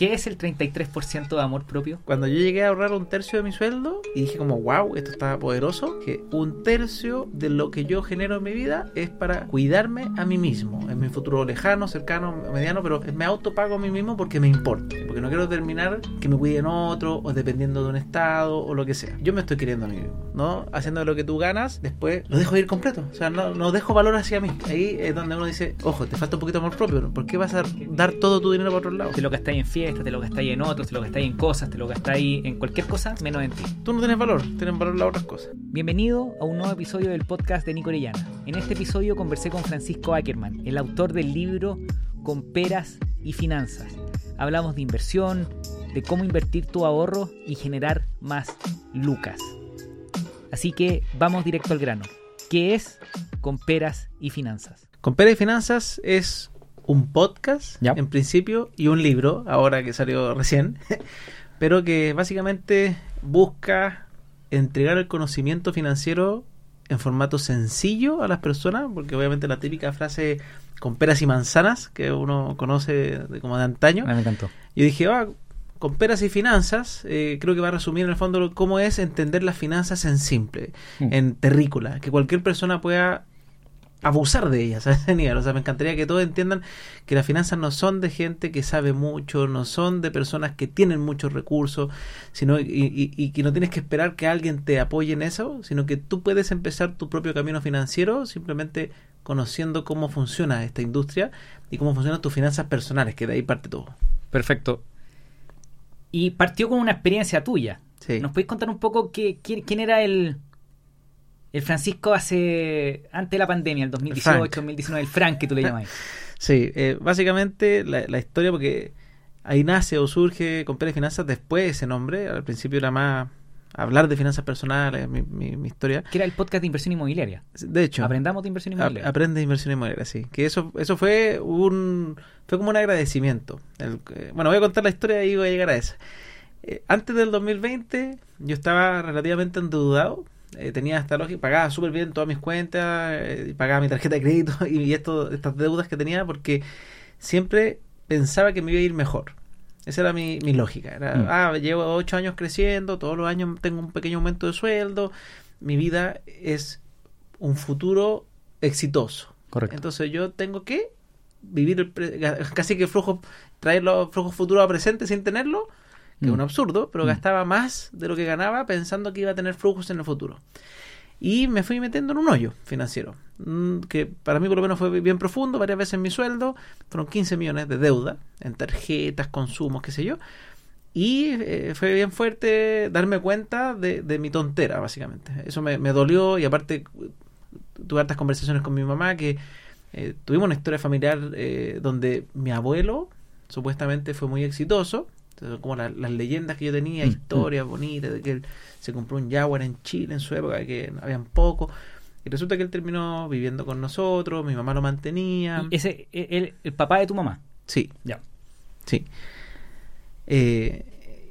¿Qué es el 33% de amor propio? Cuando yo llegué a ahorrar un tercio de mi sueldo y dije como, wow, esto está poderoso, que un tercio de lo que yo genero en mi vida es para cuidarme a mí mismo, en mi futuro lejano, cercano, mediano, pero me autopago a mí mismo porque me importa, porque no quiero terminar que me cuiden otro o dependiendo de un estado o lo que sea. Yo me estoy queriendo a mí mismo, ¿no? Haciendo lo que tú ganas, después lo dejo ir completo, o sea, no, no dejo valor hacia mí. Ahí es donde uno dice, ojo, te falta un poquito de amor propio, ¿por qué vas a dar todo tu dinero para otro lado? Te lo gastáis en te lo gastáis en otros, te lo gastáis en cosas, te lo gastáis en cualquier cosa menos en ti. Tú no tienes valor, tienen valor las otras cosas. Bienvenido a un nuevo episodio del podcast de Nico Orellana. En este episodio conversé con Francisco Ackerman, el autor del libro Con peras y finanzas. Hablamos de inversión, de cómo invertir tu ahorro y generar más lucas. Así que vamos directo al grano. ¿Qué es Con peras y finanzas? Con peras y finanzas es un podcast Ya. en principio y un libro, ahora que salió recién, pero que básicamente busca entregar el conocimiento financiero en formato sencillo a las personas, porque obviamente la típica frase con peras y manzanas que uno conoce de, como de antaño, me encantó. yo dije, ah, con peras y finanzas, eh, creo que va a resumir en el fondo cómo es entender las finanzas en simple, Mm. en terrícola, que cualquier persona pueda abusar de ellas a ese nivel. O sea, me encantaría que todos entiendan que las finanzas no son de gente que sabe mucho, no son de personas que tienen muchos recursos, sino y, y- y que no tienes que esperar que alguien te apoye en eso, sino que tú puedes empezar tu propio camino financiero simplemente conociendo cómo funciona esta industria y cómo funcionan tus finanzas personales, que de ahí parte todo. Perfecto. Y partió con una experiencia tuya. Sí. ¿Nos podéis contar un poco qué, quién, quién era el, el Francisco hace antes de la pandemia, el 2018, Frank. 2019, el Frank que tú le llamáis? Sí, eh, básicamente la, la historia, porque ahí nace o surge con Pérez Finanzas después ese nombre. Al principio era más hablar de finanzas personales, mi, mi- mi historia. que era el podcast de inversión inmobiliaria. De hecho, Aprendamos de inversión inmobiliaria. aprende inversión inmobiliaria, sí. Que eso, eso fue un fue como un agradecimiento. El- eh, bueno, voy a contar la historia y voy a llegar a esa. Eh, antes del 2020 yo estaba relativamente endeudado. Eh, tenía hasta lógica, pagaba súper bien todas mis cuentas, eh, pagaba mi tarjeta de crédito y, esto, estas deudas que tenía porque siempre pensaba que me iba a ir mejor. Esa era mi, mi lógica. Era, Mm. ah, llevo ocho años creciendo, todos los años tengo un pequeño aumento de sueldo, mi vida es un futuro exitoso. Correcto. Entonces yo tengo que vivir el pre- casi que flujo, traer los flujos futuros a presente sin tenerlo, que es Mm. un absurdo, pero Mm. gastaba más de lo que ganaba pensando que iba a tener flujos en el futuro. Y me fui metiendo en un hoyo financiero, mm, que para mí por lo menos fue bien profundo, varias veces mi sueldo, fueron 15 millones de deuda en tarjetas, consumos, qué sé yo. Y eh, fue bien fuerte darme cuenta de, de mi tontera, básicamente. Eso me, me dolió y aparte tuve hartas conversaciones con mi mamá que eh, tuvimos una historia familiar eh, donde mi abuelo supuestamente fue muy exitoso. Entonces, como la- las leyendas que yo tenía, Mm, historias bonitas de que él se compró un Jaguar en Chile en su época, que habían poco. Y resulta que él terminó viviendo con nosotros, mi mamá lo mantenía. Y ese, e- el, el papá de tu mamá. Sí, Ya. Sí. Eh,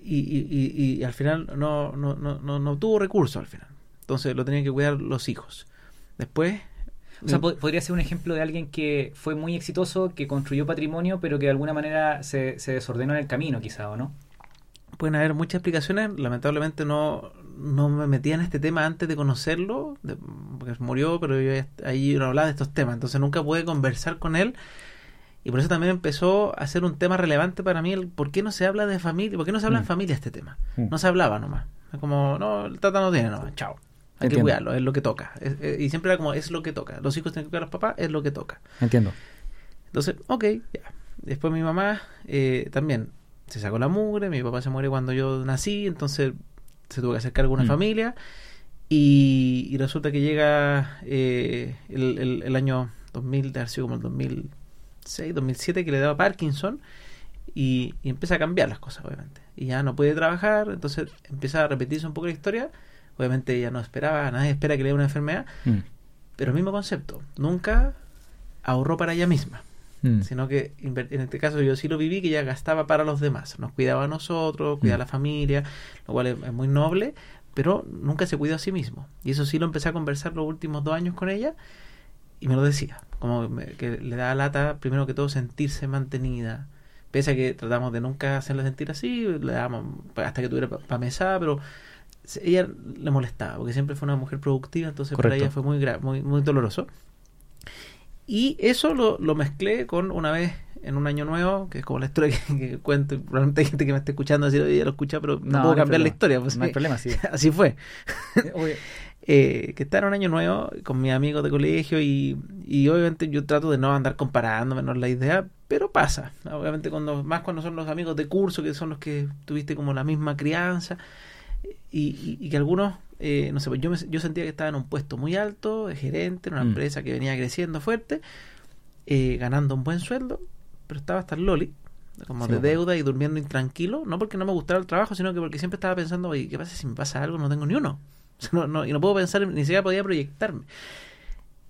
y, y- y- y al final no, no, no, no, no tuvo recursos al final. Entonces lo tenían que cuidar los hijos. Después... O sea, po- podría ser un ejemplo de alguien que fue muy exitoso, que construyó patrimonio, pero que de alguna manera se, se desordenó en el camino, quizá, ¿o no? pueden haber muchas explicaciones. Lamentablemente no, no me metía en este tema antes de conocerlo, de- porque murió, pero yo ahí no hablaba de estos temas. Entonces nunca pude conversar con él. Y por eso también empezó a ser un tema relevante para mí el por qué no se habla de familia, por qué no se habla Mm. en familia este tema. Mm. No se hablaba nomás. Es como, no, el tata no tiene nomás, chao. Hay que cuidarlo, es lo que toca. Es- es- y siempre era como, es lo que toca. Los hijos tienen que cuidar a los papás, es lo que toca. Entiendo. Entonces, ok, ya. Después mi mamá eh, también se sacó la mugre, mi papá se muere cuando yo nací, entonces se tuvo que hacer cargo una Mm. familia. Y, y resulta que llega eh, el, el- el año 2000, de sido como el 2006, 2007, que le daba Parkinson. Y, y empieza a cambiar las cosas, obviamente. Y ya no puede trabajar, entonces empieza a repetirse un poco la historia. Obviamente ella no esperaba, nadie espera que le dé una enfermedad, Mm. pero el mismo concepto. Nunca ahorró para ella misma Mm. sino que en este caso yo sí lo viví que ella gastaba para los demás, nos cuidaba a nosotros, cuidaba a la Mm. familia, lo cual es, es muy noble, pero nunca se cuidó a sí mismo. Y eso sí lo empecé a conversar los últimos dos años con ella y me lo decía, como me- que le da lata primero que todo sentirse mantenida, Pese a que tratamos de nunca hacerla sentir así, le damos hasta que tuviera para mesada, pero ella le molestaba, porque siempre fue una mujer productiva, entonces para Correcto. ella fue muy, muy, muy doloroso. Y eso lo, lo mezclé con una vez en un año nuevo, que es como la historia que, que cuento, y probablemente hay gente que me esté escuchando así, "Oye, ya lo escucha, pero no, puedo hay cambiar la historia. Pues, no hay problema, sí. Así fue. Oye, Eh, que estaba en un año nuevo con mis amigos de colegio y, y obviamente yo trato de no andar comparándome, no es la idea, pero pasa. Obviamente cuando más cuando son los amigos de curso, que son los que tuviste como la misma crianza y, y- que algunos, eh, no sé, pues yo, me- yo sentía que estaba en un puesto muy alto, de gerente, en una Mm. empresa que venía creciendo fuerte, eh, ganando un buen sueldo, pero estaba hasta el loli, como Sí, de bueno. deuda y durmiendo intranquilo, no porque no me gustara el trabajo, sino que porque siempre estaba pensando, oye, ¿qué pasa si me pasa algo? No tengo ni uno. O sea, no, no- y no puedo pensar, ni siquiera podía proyectarme.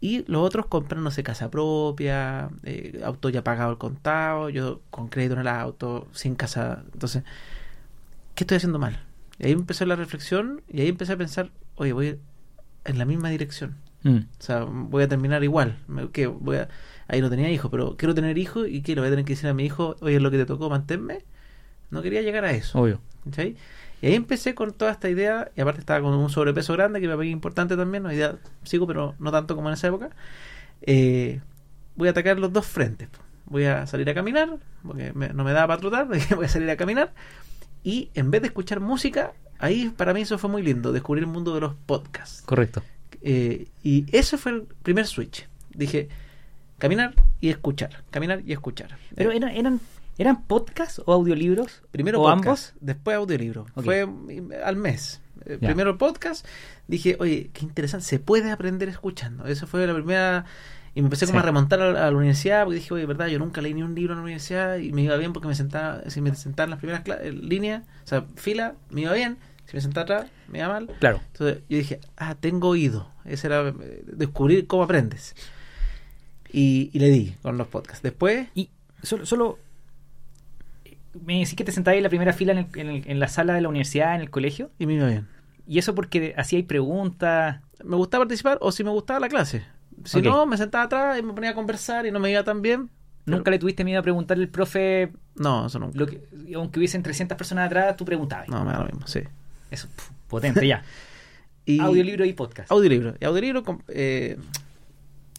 Y los otros compran, no sé, casa propia, eh, auto ya pagado al contado, yo con crédito en el auto, sin casa. Entonces, ¿qué estoy haciendo mal? Y ahí empezó la reflexión y ahí empecé a pensar, oye, voy en la misma dirección. mm, O sea, voy a terminar igual. Me- que voy a, ahí no tenía hijos, pero quiero tener hijos y que le voy a tener que decir a mi hijo, oye, es lo que te tocó, manténme. No quería llegar a eso. obvio. ¿cachai? Y ahí empecé con toda esta idea, y aparte estaba con un sobrepeso grande, que me parece importante también, hoy día sigo, pero no tanto como en esa época. Eh, voy a atacar los dos frentes. Voy a salir a caminar, porque me- no me daba para trotar, voy a salir a caminar, y en vez de escuchar música, ahí para mí eso fue muy lindo, descubrir el mundo de los podcasts. Correcto. Eh, y ese fue el primer switch. Dije, caminar y escuchar, caminar y escuchar. Pero eran, eran, ¿eran podcasts o audiolibros? Primero ¿O podcast, ambos? después audiolibro. Fue al mes. Eh, Ya. Primero podcast. Dije, oye, qué interesante, se puede aprender escuchando. Eso fue la primera... Y me empecé como Sí. a remontar a, la- a la universidad porque dije, oye, verdad, yo nunca leí ni un libro en la universidad y me iba bien porque me sentaba, si me sentaba en las primeras cla- en línea, o sea, fila, me iba bien. Si me sentaba atrás, me iba mal. Claro. Entonces yo dije, ah, tengo oído. Ese era eh, descubrir cómo aprendes. Y, y le di con los podcasts. Después, Y solo, solo me decís que te sentabas en la primera fila en, el- en el- en la sala de la universidad, en el colegio. y me iba bien. Y eso porque hacíais preguntas. me gustaba participar o si me gustaba la clase. Si no, me sentaba atrás y me ponía a conversar y no me iba tan bien. pero- Nunca le tuviste miedo a preguntarle al profe, No, eso nunca. lo que, aunque hubiesen 300 personas atrás, tú preguntabas. No, me da lo mismo, sí. Eso, potente, ya. Y Audiolibro y podcast. Audiolibro. Y audiolibro, con- eh,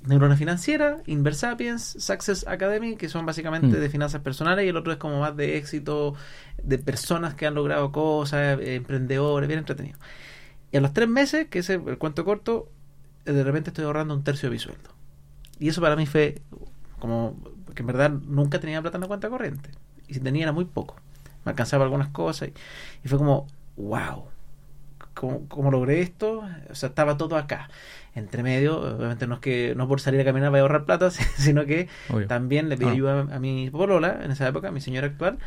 Neurona Financiera, Inversapiens, Success Academy, que son básicamente Mm. de finanzas personales, y el otro es como más de éxito, de personas que han logrado cosas, eh, emprendedores, bien entretenido. Y a los tres meses, que es el, el cuento corto, de repente estoy ahorrando un tercio de mi sueldo. Y eso para mí fue como que en verdad nunca tenía plata en la cuenta corriente. Y si tenía era muy poco. Me alcanzaba algunas cosas y, y fue como, wow, ¿cómo, cómo logré esto? O sea, estaba todo acá. Entre medio, obviamente no es que no por salir a caminar vaya a ahorrar plata, sino que Obvio. también le pedí Ah. ayuda a mi polola en esa época, a mi señora actual,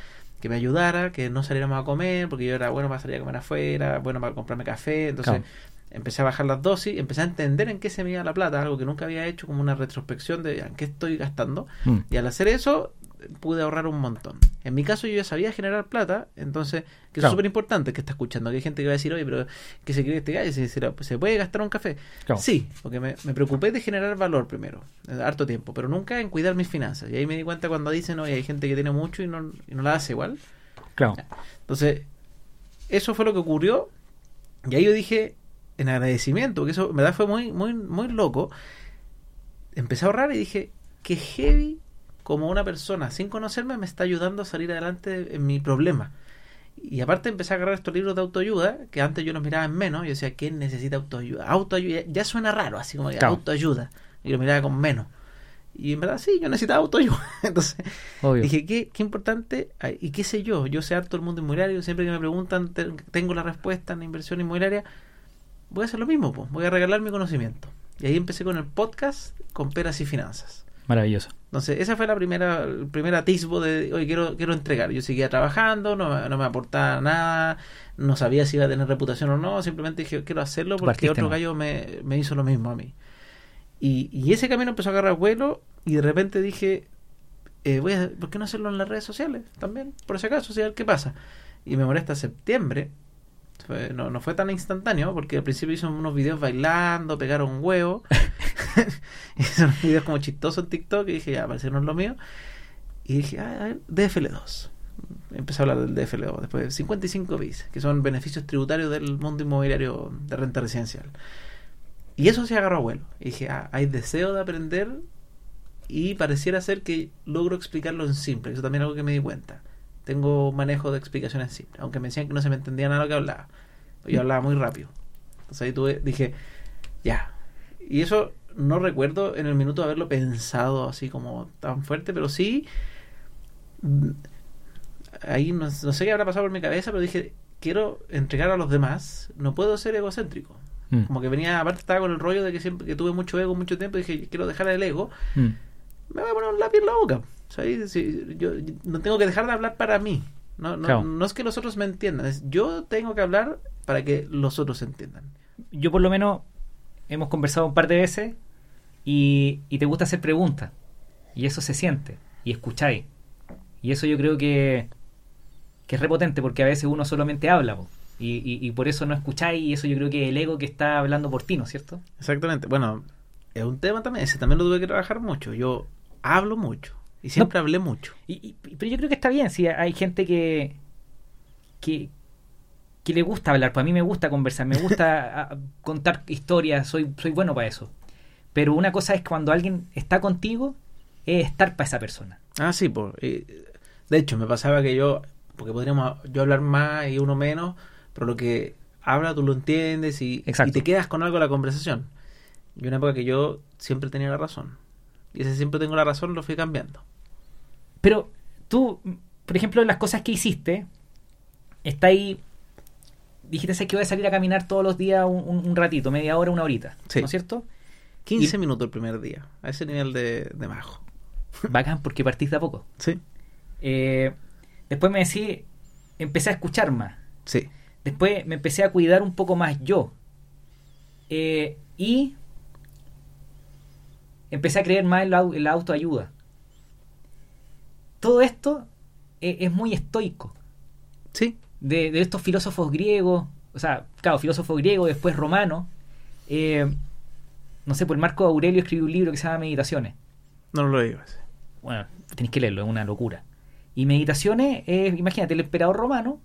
que me ayudara, que no saliéramos a comer, porque yo era bueno para salir a comer afuera, bueno para comprarme café, entonces Claro. Empecé a bajar las dosis, empecé a entender en qué se me iba la plata, algo que nunca había hecho, como una retrospección de en qué estoy gastando, Mm. y al hacer eso pude ahorrar un montón. En mi caso yo ya sabía generar plata, entonces, que Claro. es súper importante que está escuchando, que hay gente que va a decir, oye, pero que se cree este gallo, se, se puede gastar un café. Claro. Sí, porque me, me preocupé de generar valor primero, eh, harto tiempo, pero nunca en cuidar mis finanzas. Y ahí me di cuenta cuando dicen, oye, hay gente que tiene mucho y no, y no la hace igual. Claro. Entonces, eso fue lo que ocurrió. Y ahí yo dije, en agradecimiento, porque eso en verdad fue muy, muy, muy loco. Empecé a ahorrar y dije, que heavy como una persona sin conocerme me está ayudando a salir adelante en mi problema. Y aparte empecé a agarrar estos libros de autoayuda, que antes yo los miraba en menos, yo decía, ¿quién necesita autoayuda? Autoayuda, ya suena raro, así como Claro. autoayuda. Y lo miraba con menos. Y en verdad sí, yo necesitaba autoayuda. Entonces, Obvio. Dije, qué, qué importante, y qué sé yo, yo sé harto el mundo inmobiliario, siempre que me preguntan, te- tengo la respuesta en la inversión inmobiliaria, voy a hacer lo mismo, pues, voy a regalar mi conocimiento. Y ahí empecé con el podcast con peras y finanzas. Maravilloso. Entonces, esa fue la primera, el primer atisbo de, oye, quiero, quiero entregar. Yo seguía trabajando, no, me- no me aportaba nada, no sabía si iba a tener reputación o no, simplemente dije, quiero hacerlo porque Partiste otro gallo me, me hizo lo mismo a mí. Y, y ese camino empezó a agarrar vuelo y de repente dije, eh, voy a, ¿por qué no hacerlo en las redes sociales también? Por si acaso, a ver qué pasa. Y me moré hasta septiembre. No, no fue tan instantáneo porque al principio hice unos videos bailando, pegaron huevo. hice unos videos como chistosos en TikTok y dije, ya, parece no lo mío. Y dije, ah, a ver, DFL2. Empecé a hablar del DFL2. Después 55 bis, que son beneficios tributarios del mundo inmobiliario de renta residencial. Y eso se agarró a vuelo. Y dije, ah, hay deseo de aprender y pareciera ser que logro explicarlo en simple. Eso también es algo que me di cuenta. Tengo manejo de explicaciones simples. Aunque me decían que no se me entendía nada lo que hablaba. Yo hablaba muy rápido. Entonces ahí tuve, dije, ya. Y eso no recuerdo en el minuto haberlo pensado así como tan fuerte, pero sí. mm, Ahí no, no sé qué habrá pasado por mi cabeza, pero dije, quiero entregar a los demás. No puedo ser egocéntrico. Mm. Como que venía, aparte estaba con el rollo de que siempre que tuve mucho ego mucho tiempo, dije, quiero dejar el ego, Mm. me voy a poner un lápiz en la boca. Yo no tengo que dejar de hablar para mí. No, no, Claro. no es que los otros me entiendan, es yo tengo que hablar para que los otros entiendan. Yo por lo menos hemos conversado un par de veces y, y te gusta hacer preguntas. Y eso se siente. Y escucháis. Y eso yo creo que, que es repotente porque a veces uno solamente habla. po. Y, y- y por eso no escucháis y eso yo creo que es el ego que está hablando por ti, ¿no es cierto? Exactamente. Bueno, es un tema también, ese también lo tuve que trabajar mucho. Yo hablo mucho y siempre hablé mucho. Y, y- pero yo creo que está bien, si hay gente que, que, que le gusta hablar, pues a mí me gusta conversar, me gusta contar historias, soy, soy bueno para eso. Pero una cosa es cuando alguien está contigo, es estar para esa persona. Ah, sí, pues. de hecho, me pasaba que yo, porque podríamos yo hablar más y uno menos, pero lo que habla tú lo entiendes y, y te quedas con algo de la conversación. Y una época que yo siempre tenía la razón. Y ese siempre tengo la razón lo fui cambiando. Pero tú, por ejemplo, las cosas que hiciste, está ahí, dijiste "Sé que voy a salir a caminar todos los días un, ratito, media hora, una horita, Sí. ¿no es cierto? 15 Y- minutos el primer día, a ese nivel de, de majo. Bacán, porque partís de a poco. Sí, Eh, después me decís, empecé a escuchar más. sí. Después me empecé a cuidar un poco más yo. Eh, y empecé a creer más en la, en la autoayuda. Todo esto eh, es muy estoico. Sí, De, de estos filósofos griegos, o sea, claro, filósofo griego, después romano. eh, no sé, pues Marco Aurelio escribió un libro que se llama Meditaciones. no lo digo. ese. Bueno, tenéis que leerlo, es una locura. Y Meditaciones es, imagínate, el emperador romano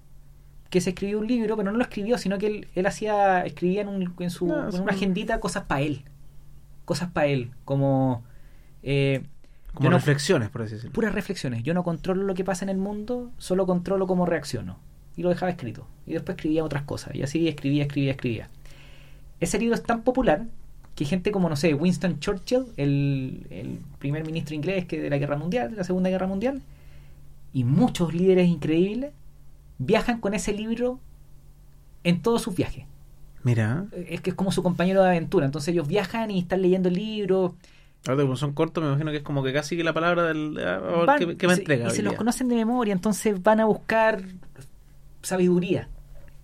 que se escribió un libro, pero no lo escribió, sino que él, él hacía, escribía en, un- en su, No, en es una un- agendita cosas para él. Cosas para él, como eh, Como no- reflexiones, por así decirlo. puras reflexiones. Yo no controlo lo que pasa en el mundo, solo controlo cómo reacciono. Y lo dejaba escrito. Y después escribía otras cosas. Y así escribía, escribía, escribía. Ese libro es tan popular que gente como, no sé, Winston Churchill, el, el primer ministro inglés que de la Guerra Mundial, de la Segunda Guerra Mundial, y muchos líderes increíbles viajan con ese libro en todos sus viajes. Mira, Es que es como su compañero de aventura. Entonces ellos viajan y están leyendo el libro. Ahora como son cortos, me imagino que es como que casi que la palabra del. ah, Van- ¿qué, qué me y se- entrega? Y se los conocen de memoria, entonces van a buscar sabiduría.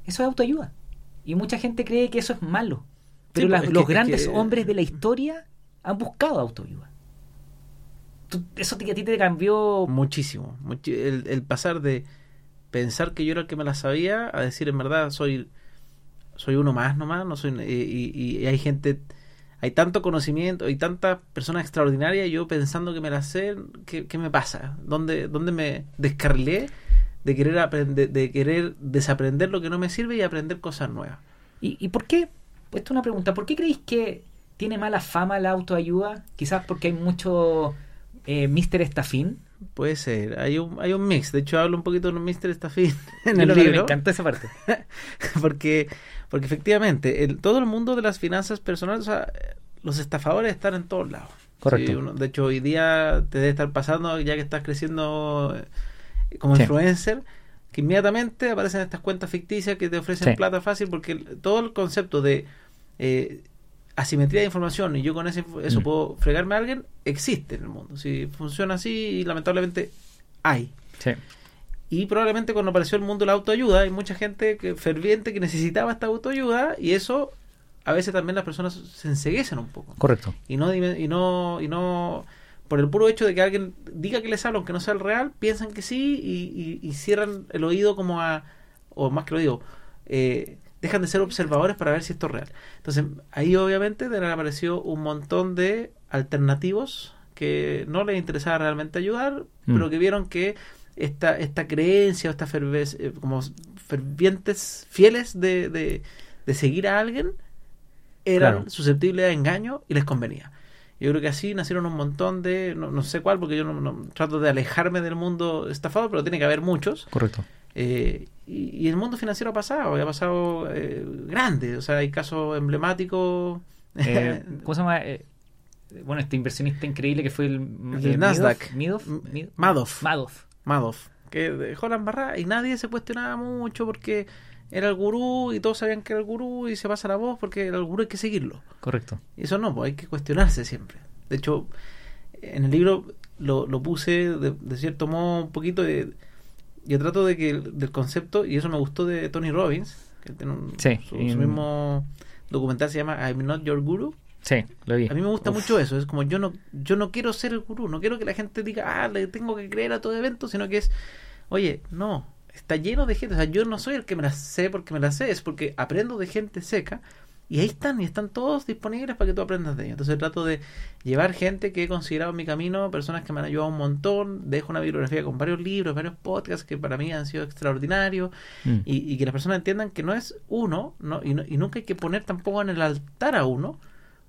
Eso es autoayuda. Y mucha gente cree que eso es malo. Pero Sí, las- pues, es los que- es grandes que- hombres de la historia han buscado autoayuda. Eso te- a ti te cambió. Muchísimo. el pasar de pensar que yo era el que me la sabía a decir en verdad soy soy uno más nomás, no soy y, y- y hay gente hay tanto conocimiento, hay tantas personas extraordinarias, yo pensando que me la sé, ¿qué, qué me pasa? ¿Dónde, dónde me descarrilé de querer aprender, de querer desaprender lo que no me sirve y aprender cosas nuevas? ¿Y, y por qué? Esto es una pregunta. ¿Por qué creéis que tiene mala fama la autoayuda? Quizás porque hay mucho eh, Mr. Estafín. Puede ser, hay un, hay un mix, de hecho hablo un poquito de un Mr. Staffin en el que me libro. encantó esa parte. porque porque efectivamente el, todo el mundo de las finanzas personales o sea, los estafadores están en todos lados Correcto. Sí, uno- de hecho hoy día te debe estar pasando ya que estás creciendo eh, como Sí. influencer que inmediatamente aparecen estas cuentas ficticias que te ofrecen Sí. plata fácil porque el- todo el concepto de eh, asimetría de información y yo con ese, eso Mm. puedo fregarme a alguien existe en el mundo si funciona así y lamentablemente hay Sí. Y probablemente cuando apareció el mundo de la autoayuda, hay mucha gente que, ferviente que necesitaba esta autoayuda y eso a veces también las personas se enseguecen un poco. Correcto. Y no, y no, y no, por el puro hecho de que alguien diga que les habla, aunque no sea el real, piensan que sí y, y- y cierran el oído como a, o más que lo digo, eh, dejan de ser observadores para ver si esto es real. Entonces, ahí obviamente de- apareció un montón de alternativos que no les interesaba realmente ayudar, Mm. pero que vieron que esta, esta creencia o esta fervez- eh, como fervientes fieles de, de, de seguir a alguien eran Claro. susceptibles a engaño y les convenía. Yo creo que así nacieron un montón de, no, no sé cuál, porque yo no, no- trato de alejarme del mundo estafado, pero tiene que haber muchos. Correcto. Eh, y, y el mundo financiero ha pasado, y ha pasado eh, grande. O sea, hay casos emblemáticos. Eh, ¿Cómo se llama? Bueno, este inversionista increíble que fue el, Nasdaq. Madoff. Madoff. Madoff. Que dejó la embarrada y nadie se cuestionaba mucho porque era el gurú y todos sabían que era el gurú y se pasa la voz porque el gurú hay que seguirlo. Correcto. Y eso no, pues hay que cuestionarse siempre. De hecho, en el libro lo, lo puse de, de cierto modo un poquito de... Yo trato de que el- del concepto, y eso me gustó de Tony Robbins, que tiene un, Sí, su, su mismo documental se llama I'm Not Your Guru. Sí, lo vi. A mí me gusta Uf. mucho eso, es como yo no yo no quiero ser el gurú, no quiero que la gente diga, ah, le tengo que creer a todo evento, sino que es, oye, no, está lleno de gente, o sea, yo no soy el que me las sé porque me las sé, es porque aprendo de gente seca y ahí están, y están todos disponibles para que tú aprendas de ellos. Entonces trato de llevar gente que he considerado en mi camino, personas que me han ayudado un montón, dejo una bibliografía con varios libros, varios podcasts que para mí han sido extraordinarios Mm. y, y que las personas entiendan que no es uno no, y, no- y nunca hay que poner tampoco en el altar a uno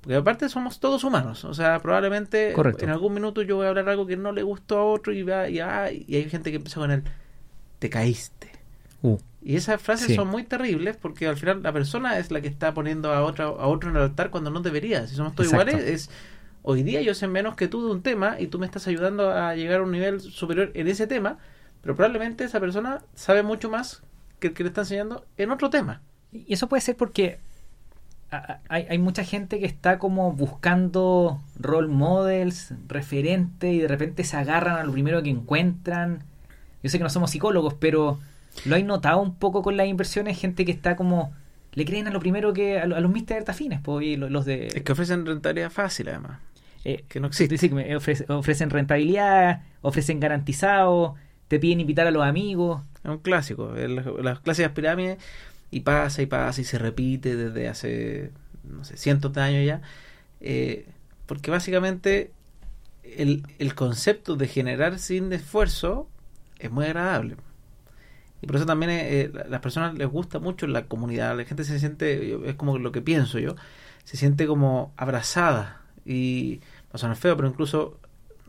porque aparte somos todos humanos o sea probablemente Correcto. en algún minuto yo voy a hablar algo que no le gustó a otro y, va, y, ah, y hay gente que empieza con el te caíste Uh, y esas frases Sí. son muy terribles porque al final la persona es la que está poniendo a otra a otro en el altar cuando no debería si somos todos Exacto. iguales es hoy día yo sé menos que tú de un tema y tú me estás ayudando a llegar a un nivel superior en ese tema pero probablemente esa persona sabe mucho más que el que le está enseñando en otro tema Y eso puede ser porque hay, hay mucha gente que está como buscando role models, referentes, y de repente se agarran a lo primero que encuentran. Yo sé que no somos psicólogos, pero lo hay notado un poco con las inversiones, gente que está como... Le creen a lo primero que... A, lo- a los Mr. Tafines, pues, y los de... es que ofrecen rentabilidad fácil además eh, que no existe ofrece- ofrecen rentabilidad, ofrecen garantizado, te piden invitar a los amigos. Es un clásico. el- las clásicas pirámides y pasa y pasa y se repite desde hace, no sé, cientos de años ya. eh, porque básicamente el, el concepto de generar sin esfuerzo es muy agradable. Y por eso también eh, a las personas les gusta mucho la comunidad. La gente se siente, es como lo que pienso yo, se siente como abrazada. Y va a sonar feo, pero incluso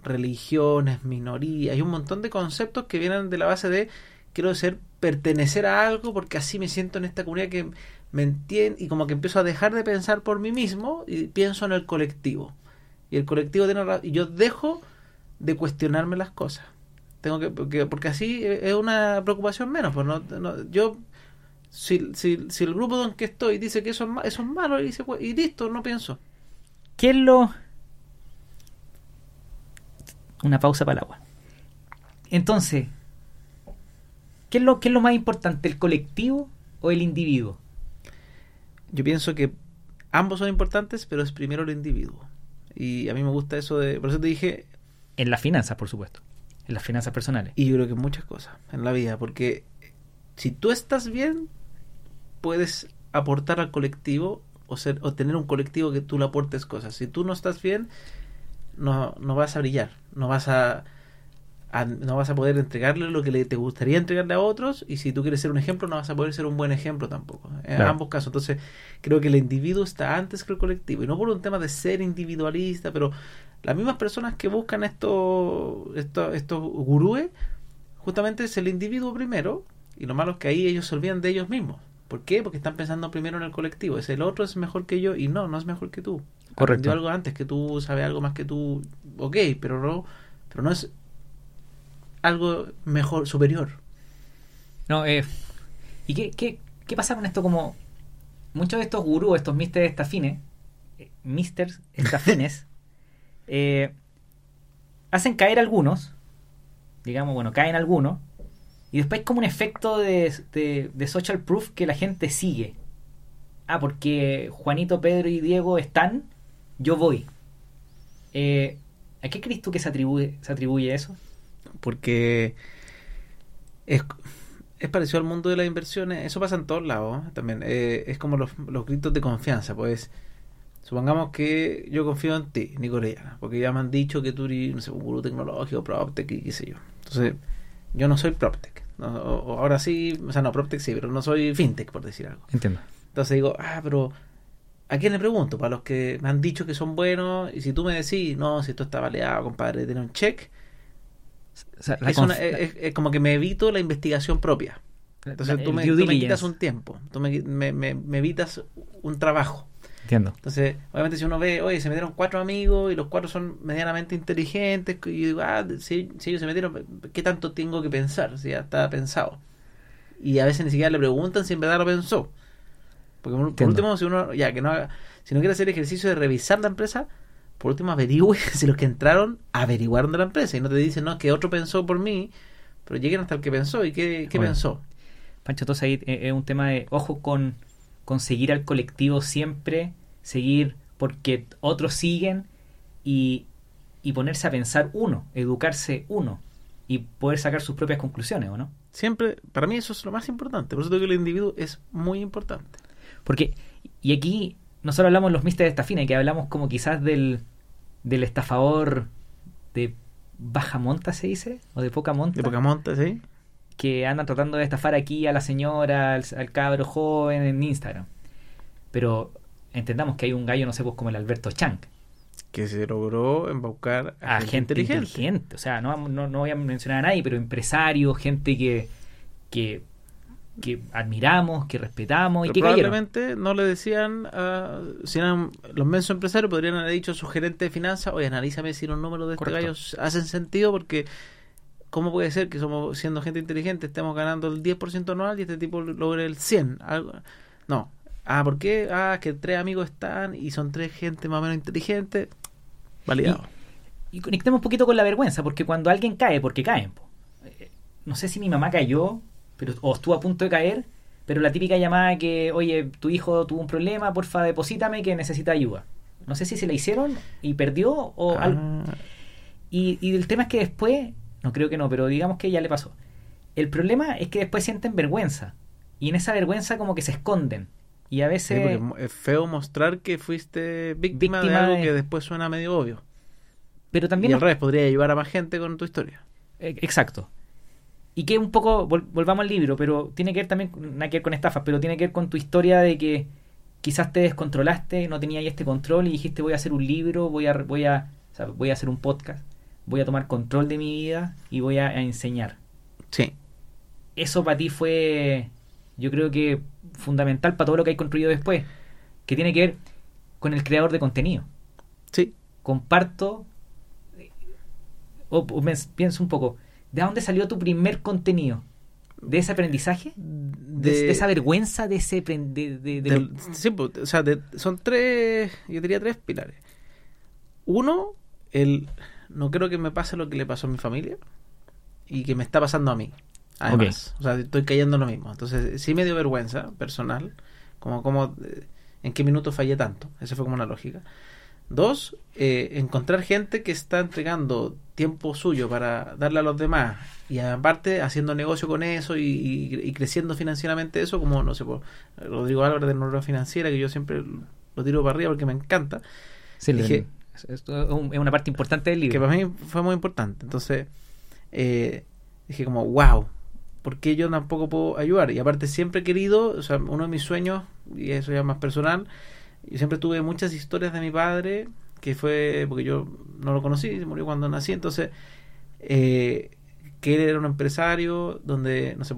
religiones, minorías, hay un montón de conceptos que vienen de la base de quiero ser pertenecer a algo porque así me siento en esta comunidad que me entiende y como que empiezo a dejar de pensar por mí mismo y pienso en el colectivo. Y el colectivo tiene y yo dejo de cuestionarme las cosas. Tengo que porque, porque así es una preocupación menos, pues no, no- yo si, si, si el grupo que estoy dice que eso es, eso es malo y, se- y listo, no pienso. ¿Qué es lo...? Una pausa para el agua. Entonces, ¿qué es lo, qué es lo más importante, el colectivo o el individuo? Yo pienso que ambos son importantes, pero es primero el individuo. Y a mí me gusta eso de... Por eso te dije, En las finanzas, por supuesto. En las finanzas personales. y yo creo que en muchas cosas en la vida, porque si tú estás bien, puedes aportar al colectivo o, ser, o tener un colectivo que tú le aportes cosas. Si tú no estás bien, no, no vas a brillar, no vas a, a- no vas a poder entregarle lo que le, te gustaría entregarle a otros y si tú quieres ser un ejemplo, no vas a poder ser un buen ejemplo tampoco. En Claro. ambos casos. Entonces, creo que el individuo está antes que el colectivo y no por un tema de ser individualista, pero las mismas personas que buscan estos estos estos gurúes justamente es el individuo primero y lo malo es que ahí ellos se olvidan de ellos mismos. ¿Por qué? Porque están pensando primero en el colectivo. Es el otro es mejor que yo y no, no es mejor que tú. Correcto. Aprendió algo antes que tú, sabe algo más que tú. Ok, pero no, pero no es algo mejor, superior. No, eh, ¿Y qué, qué, qué pasa con esto? Como muchos de estos gurús, estos Mr. Estafines, eh, Mr. Estafines, eh, hacen caer algunos, digamos, bueno, caen algunos, y después como un efecto de, de- de social proof que la gente sigue. Ah, porque Juanito, Pedro y Diego están, yo voy. Eh, ¿A qué crees tú que se atribuye, se atribuye eso? Porque es, es parecido al mundo de las inversiones. Eso pasa en todos lados ¿eh? también. Eh, es como los, los gritos de confianza. Pues Supongamos que yo confío en ti, Nicolás, porque ya me han dicho que tú eres no sé, un gurú tecnológico, PropTech y qué sé yo. Entonces, yo no soy PropTech. No, o- o ahora sí, o sea, no, PropTech sí, pero no soy FinTech, por decir algo. Entiendo. Entonces digo, ah, pero ¿a quién le pregunto? Para los que me han dicho que son buenos, y si tú me decís, no, si esto está baleado, compadre, tiene un check, O sea, la es, una- conf- es- es como que me evito la investigación propia. Entonces la- tú me, tú me quitas un tiempo, tú me, me- me- evitas un trabajo. Entiendo. Entonces, obviamente si uno ve, oye, se metieron cuatro amigos y los cuatro son medianamente inteligentes, y yo digo, ah, si, si ellos se metieron, ¿qué tanto tengo que pensar? Si ya está pensado. Y a veces ni siquiera le preguntan si en verdad lo pensó. Porque por, por Entiendo. último, si uno, ya que no haga, si no quiere hacer el ejercicio de revisar la empresa, por último averigüe si los que entraron averiguaron de la empresa y no te dicen, no, que otro pensó por mí, pero lleguen hasta el que pensó y qué, qué Bueno. pensó. Pancho, entonces ahí eh, es un tema de ojo con, con seguir al colectivo siempre, seguir porque otros siguen y, y ponerse a pensar uno, educarse uno y poder sacar sus propias conclusiones, ¿o no? Siempre, para mí eso es lo más importante. Por eso digo que el individuo es muy importante. Porque, y aquí nosotros hablamos los Mister de Estafina, que hablamos como quizás del, del estafador de baja monta, se dice, o de poca monta, De Pocamonte, ¿sí? que andan tratando de estafar aquí a la señora, al, al cabro joven en Instagram. Pero entendamos que hay un gallo, no sé, pues como el Alberto Chang, que se logró embaucar a gente, inteligente. O sea, no, no, no voy a mencionar a nadie, pero empresarios, gente que, que, que admiramos, que respetamos y que cayeron. probablemente no le decían, a, si eran los mensos empresarios, podrían haber dicho a su gerente de finanzas, oye, analízame si los números de este gallo hacen sentido, porque ¿cómo puede ser que somos siendo gente inteligente estemos ganando el 10% anual y este tipo logre el 100%? Algo, no. Ah, ¿por qué? Ah, que tres amigos están y son tres gente más o menos inteligente. Validado. Y conectemos un poquito con la vergüenza, porque cuando alguien cae, porque caen. po. Eh, No sé si mi mamá cayó, pero o estuvo a punto de caer, pero la típica llamada que, oye, tu hijo tuvo un problema, porfa, deposítame que necesita ayuda. No sé si se la hicieron y perdió o algo. Ah, Y, y el tema es que después, no creo que no, pero digamos que ya le pasó. El problema es que después sienten vergüenza. Y en esa vergüenza como que se esconden. Y a veces... es feo mostrar que fuiste víctima, de algo de- que después suena medio obvio. pero Y también... al revés, podría ayudar a más gente con tu historia. Eh, Exacto. Y que un poco, vol- volvamos al libro, pero tiene que ver también, nada que ver con estafas, pero tiene que ver con tu historia de que quizás te descontrolaste, no tenías este control y dijiste voy a hacer un libro, voy a, voy a, o sea, voy a hacer un podcast, voy a tomar control de mi vida y voy a, a enseñar. Sí. Eso para ti fue, yo creo que fundamental para todo lo que hay construido después, que tiene que ver con el creador de contenido. Sí. Comparto, o, o me- pienso un poco, ¿de dónde salió tu primer contenido? ¿De ese aprendizaje? ¿De, de esa vergüenza? ¿De ese... De, de- de del- lo- sí, pues, o sea, de- son tres, yo diría tres pilares. Uno, el no creo que me pase lo que le pasó a mi familia y que me está pasando a mí. Además, o sea, estoy cayendo en lo mismo. Entonces, sí me dio vergüenza personal, como, como eh, en qué minuto fallé tanto. Esa fue como una lógica. Dos, eh, encontrar gente que está entregando tiempo suyo para darle a los demás y aparte haciendo negocio con eso y, y- y creciendo financieramente eso, como no sé, por Rodrigo Álvarez de Neurona Financiera, que yo siempre lo tiro para arriba porque me encanta, Sí, dije- es- esto es un- es una parte importante del que libro. para mí fue muy importante. Entonces, eh, dije como, wow, ¿por qué yo tampoco puedo ayudar? Y aparte siempre he querido, o sea, uno de mis sueños, y eso ya más personal, yo siempre tuve muchas historias de mi padre, que fue, porque yo no lo conocí, se murió cuando nací, entonces, eh, que él era un empresario, donde, no sé,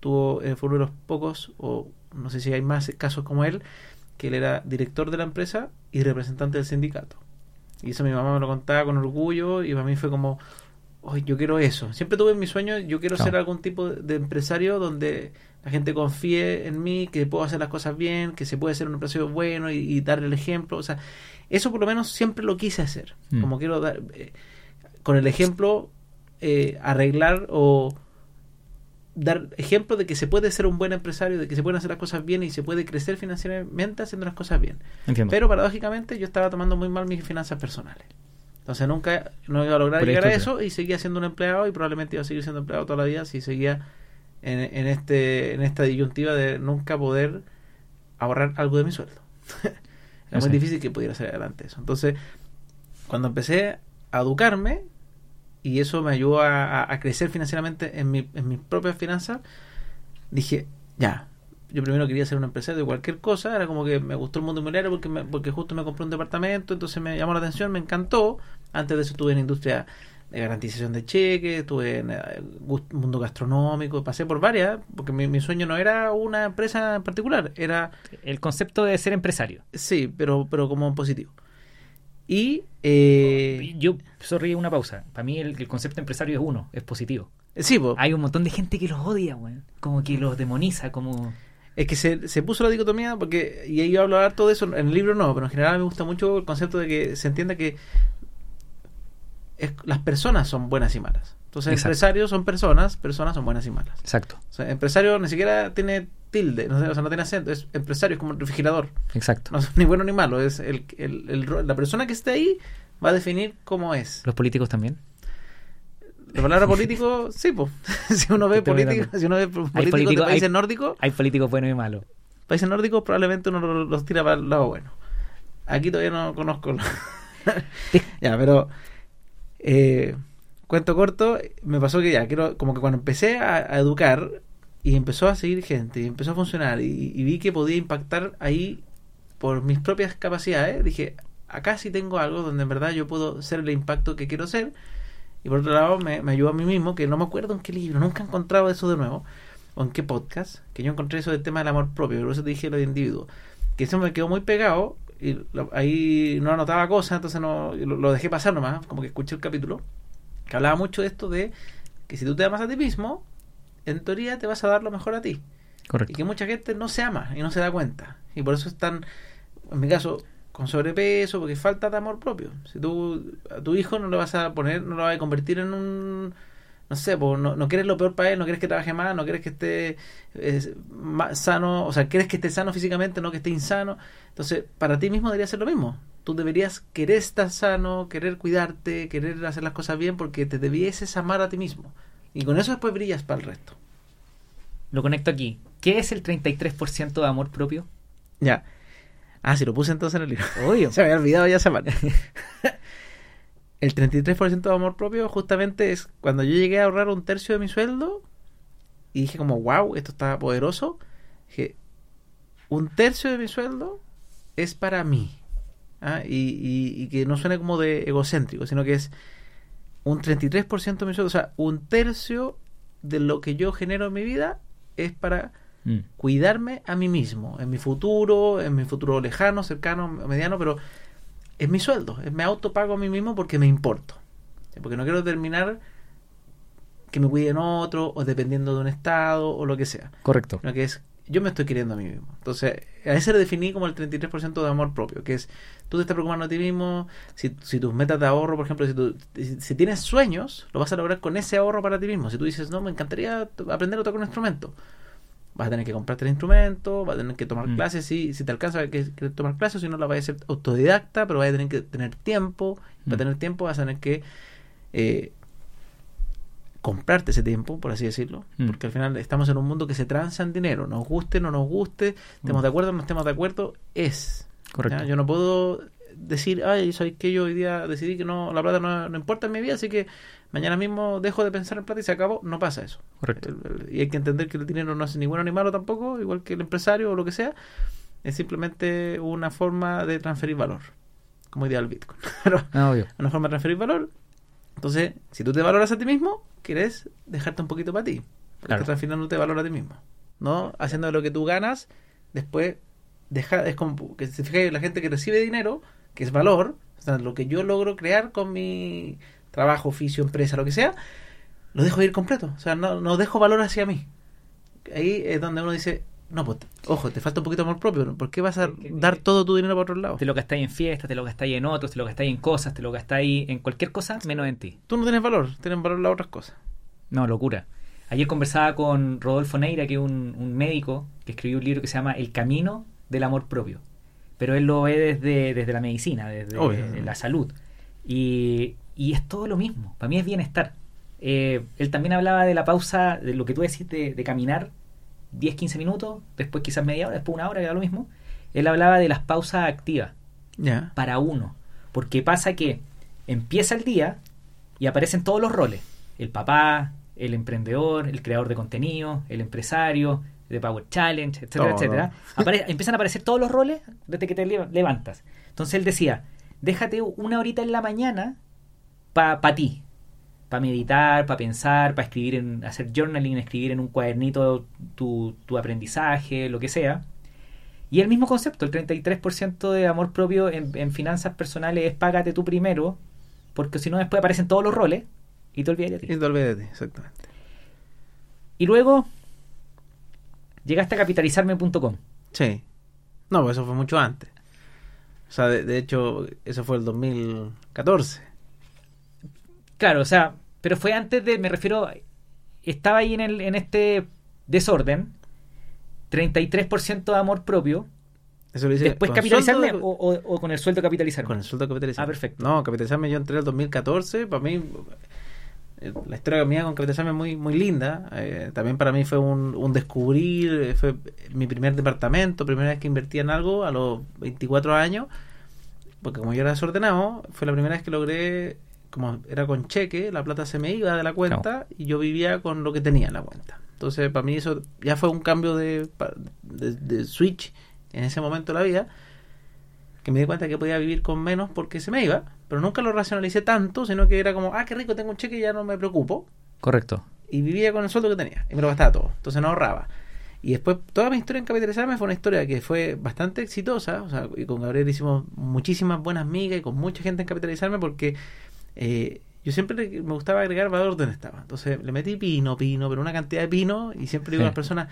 tuvo, eh, fue uno de los pocos, o no sé si hay más casos como él, que él era director de la empresa y representante del sindicato. Y eso mi mamá me lo contaba con orgullo y para mí fue como, "Ay, yo quiero eso. Siempre tuve en mi sueño, yo quiero Claro. ser algún tipo de empresario donde la gente confíe en mí, que puedo hacer las cosas bien, que se puede ser un empresario bueno y, y darle el ejemplo. O sea, eso por lo menos siempre lo quise hacer. Mm. Como quiero dar, eh, con el ejemplo, eh, arreglar o dar ejemplo de que se puede ser un buen empresario, de que se pueden hacer las cosas bien y se puede crecer financieramente haciendo las cosas bien. Entiendo. Pero paradójicamente yo estaba tomando muy mal mis finanzas personales. Entonces nunca no iba a lograr Por llegar a eso y seguía siendo un empleado y probablemente iba a seguir siendo empleado toda la vida si seguía en, en este en esta disyuntiva de nunca poder ahorrar algo de mi sueldo. Era muy Sí. difícil que pudiera salir adelante eso. Entonces, cuando empecé a educarme, y eso me ayudó a, crecer financieramente en, mi, en mis propias finanzas, dije, ya, yo primero quería ser un empresario de cualquier cosa, era como que me gustó el mundo inmobiliario porque, me- porque justo me compré un departamento, entonces me llamó la atención, me encantó. Antes de eso estuve en industria de garantización de cheques, estuve en eh, gus- mundo gastronómico, pasé por varias, porque mi, mi sueño no era una empresa en particular, era El concepto de ser empresario. Sí, pero, pero como positivo. Y eh, Yo, sorry, una pausa. Para mí el, el concepto empresario es uno, es positivo. sí, po, Hay un montón de gente que los odia, weón. Como que los demoniza, como... es que se, se puso la dicotomía porque, y ahí yo hablo harto de eso, en el libro no, pero en general me gusta mucho el concepto de que se entienda que es- las personas son buenas y malas. Entonces, Exacto. empresarios son personas, personas son buenas y malas. Exacto, O sea, empresario ni siquiera tiene tilde, no o sea, no tiene acento, es empresario, es como el refrigerador. exacto. No es ni bueno ni malo, es el, el- el la persona que esté ahí va a definir cómo es. Los políticos también. La palabra político, sí, pues. si uno ve político, si uno ve políticos de países hay- nórdicos, Hay políticos buenos y malos. países nórdicos probablemente uno lo- los tira para el lado bueno. Aquí todavía no conozco. ya, pero eh, cuento corto, me pasó que ya, quiero, como que cuando empecé a, educar y empezó a seguir gente y empezó a funcionar y, y vi que podía impactar ahí por mis propias capacidades, dije, acá sí tengo algo donde en verdad yo puedo ser el impacto que quiero ser. Y por otro lado, me, me ayudó a mí mismo, que no me acuerdo en qué libro, nunca he encontrado eso de nuevo, o en qué podcast, que yo encontré eso del tema del amor propio, por eso te dije lo de individuo, que eso me quedó muy pegado, y lo- ahí no anotaba cosas, entonces no lo, lo dejé pasar nomás, como que escuché el capítulo, que hablaba mucho de esto de que si tú te amas a ti mismo, en teoría te vas a dar lo mejor a ti. Y Correcto. que mucha gente no se ama y no se da cuenta. Y por eso están, en mi caso, con sobrepeso, porque falta de amor propio. Si tú a tu hijo no le vas a poner, no lo vas a convertir en un. No sé, pues, no, no quieres lo peor para él, no quieres que trabaje más, no quieres que esté eh, más sano, o sea, quieres que esté sano físicamente, no que esté insano. Entonces, para ti mismo debería ser lo mismo. Tú deberías querer estar sano, querer cuidarte, querer hacer las cosas bien, porque te debieses amar a ti mismo. Y con eso después brillas para el resto. Lo conecto aquí. ¿Qué es el 33% de amor propio? Ya. Ah, sí, lo puse entonces en el libro. Obvio. Se me había olvidado ya parte. el 33% de amor propio justamente es cuando yo llegué a ahorrar un tercio de mi sueldo y dije como, wow, esto está poderoso. Dije, un tercio de mi sueldo es para mí. ¿ah? Y, y- y que no suene como de egocéntrico, sino que es un 33% de mi sueldo. O sea, un tercio de lo que yo genero en mi vida es para Mm. cuidarme a mí mismo, en mi futuro, en mi futuro lejano, cercano, mediano, pero es mi sueldo, es me autopago a mí mismo porque me importo. Porque no quiero terminar que me cuiden otro o dependiendo de un estado o lo que sea. Correcto. Sino que es, yo me estoy queriendo a mí mismo. Entonces, a ese le definí como el 33% de amor propio, que es, tú te estás preocupando a ti mismo, si, si tus metas de ahorro, por ejemplo, si, tú- si, tienes sueños, lo vas a lograr con ese ahorro para ti mismo. Si tú dices, no, me encantaría aprender a tocar un instrumento, vas a tener que comprarte el instrumento, vas a tener que tomar Mm. clases, si, si te alcanza que, que tomar clases, si no la vas a ser autodidacta, pero vas a tener que tener tiempo, para Mm. tener tiempo vas a tener que eh, comprarte ese tiempo, por así decirlo, Mm. porque al final estamos en un mundo que se transa en dinero, nos guste, no nos guste, estemos Mm. de acuerdo, no estemos de acuerdo, es. Correcto. ¿ya? Yo no puedo decir, ay, ¿sabéis que yo hoy día decidí que no la plata no, no importa en mi vida, así que mañana mismo dejo de pensar en plata y se acabó? No pasa eso. Correcto. Y hay que entender que el dinero no es ni bueno ni malo tampoco, igual que el empresario o lo que sea, es simplemente una forma de transferir valor, como idea del Bitcoin. Ah, obvio. una forma de transferir valor. Entonces, si tú te valoras a ti mismo, quieres dejarte un poquito para ti. Porque Claro. estás transfiriéndote valor a ti mismo. ¿No? Haciendo lo que tú ganas, después deja, es como que se fija la gente que recibe dinero, que es valor, o sea, lo que yo logro crear con mi trabajo, oficio, empresa, lo que sea, lo dejo ir completo. O sea, no, no dejo valor hacia mí. Ahí es donde uno dice, no, pues, ojo, te falta un poquito de amor propio. ¿no? ¿Por qué vas a dar todo tu dinero para otro lado? Te lo gastáis en fiestas, te lo gastáis en otros, te lo gastáis en cosas, te lo gastáis en cualquier cosa menos en ti. Tú no tienes valor, tienen valor las otras cosas. No, locura. Ayer conversaba con Rodolfo Neira, que es un, un médico que escribió un libro que se llama El camino del amor propio. Pero él lo ve desde, desde la medicina, desde Obvio. la salud. Y, y es todo lo mismo. Para mí es bienestar. Eh, él también hablaba de la pausa, de lo que tú decís de, de caminar 10, 15 minutos, después quizás media hora, después una hora, que da lo mismo. Él hablaba de las pausas activas. Ya. para uno. Porque pasa que empieza el día y aparecen todos los roles. El papá, el emprendedor, el creador de contenido, el empresario, de Power Challenge, etcétera, Todo. etcétera. Apare- empiezan a aparecer todos los roles desde que te le- levantas. Entonces él decía, déjate una horita en la mañana para ti. Para meditar, para pensar, para escribir, en, hacer journaling, escribir en un cuadernito tu, tu aprendizaje, lo que sea. Y el mismo concepto, el 33% de amor propio en, en finanzas personales es págate tú primero, porque si no después aparecen todos los roles y te olvidas de ti. Y te olvides de ti, exactamente. Y luego llegaste a capitalizarme.com. Sí. No, pues eso fue mucho antes. O sea, de, de hecho, eso fue el 2014. Claro, o sea, pero fue antes de, me refiero, estaba ahí en, el, en este desorden, 33% de amor propio, Eso lo hice después capitalizarme o- o con el sueldo capitalizarme. Con el sueldo capitalizarme. Ah, perfecto. No, capitalizarme yo entré en el 2014. Para mí, eh, la historia mía con capitalizarme es muy, muy linda. Eh, también para mí fue un, un descubrir. eh, Fue mi primer departamento, primera vez que invertí en algo a los 24 años. Porque como yo era desordenado, fue la primera vez que logré, como era con cheque, la plata se me iba de la cuenta y yo vivía con lo que tenía en la cuenta. Entonces, para mí eso ya fue un cambio de, pa- de, de switch en ese momento de la vida que me di cuenta que podía vivir con menos porque se me iba, pero nunca lo racionalicé tanto, sino que era como, ah, qué rico, tengo un cheque y ya no me preocupo. Correcto. Y vivía con el sueldo que tenía y me lo gastaba todo, entonces no ahorraba. Y después, toda mi historia en capitalizarme fue una historia que fue bastante exitosa, o sea, y con Gabriel hicimos muchísimas buenas migas y con mucha gente en capitalizarme porque eh, yo siempre me gustaba agregar valor donde estaba. Entonces le metí pino, pino, pero una cantidad de pino y siempre digo a las personas,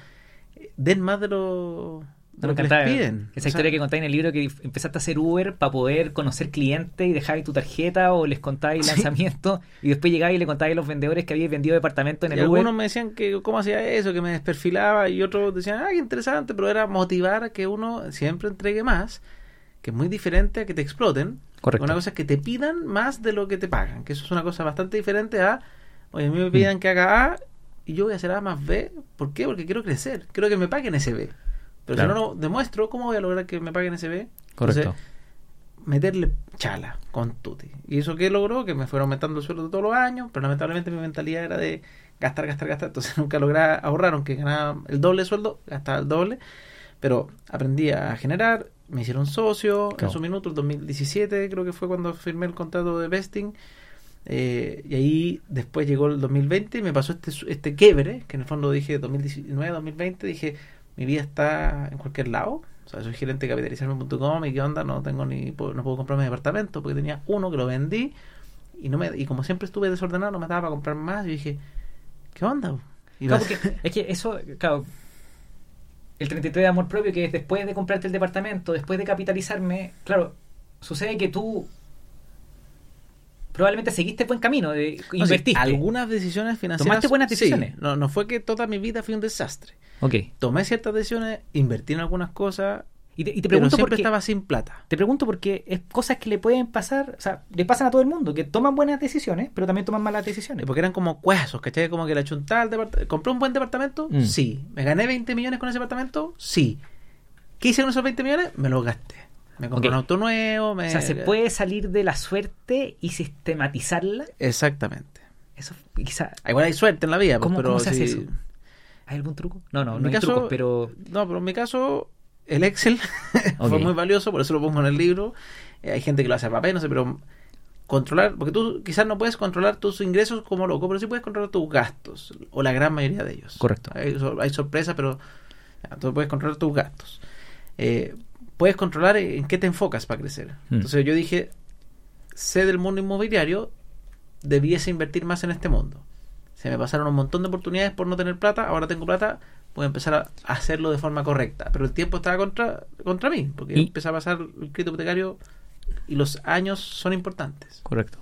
den más de lo, de Me lo que les piden. Esa O sea, historia que contáis en el libro que empezaste a hacer Uber para poder conocer clientes y dejabais tu tarjeta o les contabais Sí. lanzamiento y después llegabais y le contabais a los vendedores que habíais vendido departamento en Y el Uber. algunos me decían que cómo hacía eso, que me desperfilaba, y otros decían, ah, qué interesante, pero era motivar a que uno siempre entregue más, que es muy diferente a que te exploten. Correcto. Una cosa es que te pidan más de lo que te pagan, que eso es una cosa bastante diferente a, oye, a mí me pidan que haga A y yo voy a hacer A más B. ¿Por qué? Porque quiero crecer, quiero que me paguen ese B. Pero Claro. si no lo demuestro, ¿cómo voy a lograr que me paguen ese B? Correcto. Entonces, meterle chala con tutti. ¿Y eso qué logró? Que me fueron aumentando el sueldo todos los años, pero lamentablemente mi mentalidad era de gastar, gastar, gastar. Entonces nunca logré ahorrar, aunque ganaba el doble de sueldo, gastaba el doble. Pero aprendí a generar, me hicieron socio Claro. en su minuto, el 2017 creo que fue cuando firmé el contrato de vesting. Eh, y ahí después llegó el 2020 y me pasó este, este quiebre, que en el fondo dije 2019, 2020, dije, mi vida está en cualquier lado. O sea, soy gerente de capitalizarme.com y qué onda, no tengo ni no puedo comprarme departamento porque tenía uno que lo vendí y no me y como siempre estuve desordenado, no me daba para comprar más y dije, ¿qué onda? Y Claro, porque es que eso, claro, el 33 de amor propio, que es después de comprarte el departamento, después de capitalizarme, claro, sucede que tú probablemente seguiste buen camino, de, No, sí, invertiste. algunas decisiones financieras. ¿Tomaste buenas sí, decisiones? no, no fue que toda mi vida fue un desastre. Ok. Tomé ciertas decisiones, invertí en algunas cosas, Y te, y te pero pregunto siempre porque estaba sin plata. te pregunto porque es cosas que le pueden pasar, o sea, le pasan a todo el mundo, que toman buenas decisiones, pero también toman malas decisiones. Porque eran como cuesos, ¿cachai? Como que la chuntaba al departamento. ¿Compré un buen departamento? Mm. Sí. ¿Me gané 20 millones con ese departamento? Sí. ¿Qué hice con esos 20 millones? Me los gasté. Me compré un auto nuevo. Me... O sea, se puede salir de la suerte y sistematizarla. Exactamente. Eso quizá Igual hay suerte en la vida, pues, ¿Cómo- pero cómo se hace si- eso? ¿Hay algún truco? No, no, En no mi hay caso- trucos, pero No, pero en mi caso, el Excel fue muy valioso, por eso lo pongo en el libro. Eh, hay gente que lo hace a papel, no sé, pero controlar, porque tú quizás no puedes controlar tus ingresos como loco, pero sí puedes controlar tus gastos, o la gran mayoría de ellos. Correcto. Hay, so- hay sorpresas, pero ya, tú puedes controlar tus gastos. Eh, puedes controlar en qué te enfocas para crecer. Mm. Entonces yo dije, sé del mundo inmobiliario, debiese invertir más en este mundo. Se me pasaron un montón de oportunidades por no tener plata, ahora tengo plata, voy a empezar a hacerlo de forma correcta. Pero el tiempo estaba contra, contra mí, porque Y- empecé a pasar el crédito hipotecario y los años son importantes. correcto.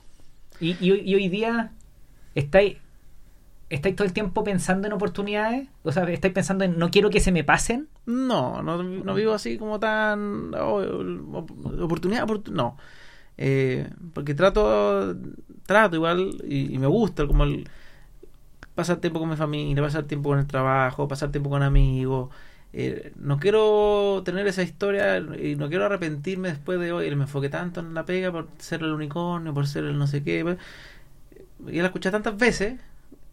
Y, y hoy- y hoy día estáis estáis todo el tiempo pensando en oportunidades, o sea, estáis pensando en no quiero que se me pasen. No, no, no vivo así como tan... oh, op- oportunidad, oportu- no. Eh, porque trato, trato igual y, y me gusta como el pasar tiempo con mi familia, pasar tiempo con el trabajo, pasar tiempo con amigos. eh, no quiero tener esa historia y no quiero arrepentirme después de hoy. Me enfoqué tanto en la pega por ser el unicornio, por ser el no sé qué. pues, Ya la escuché tantas veces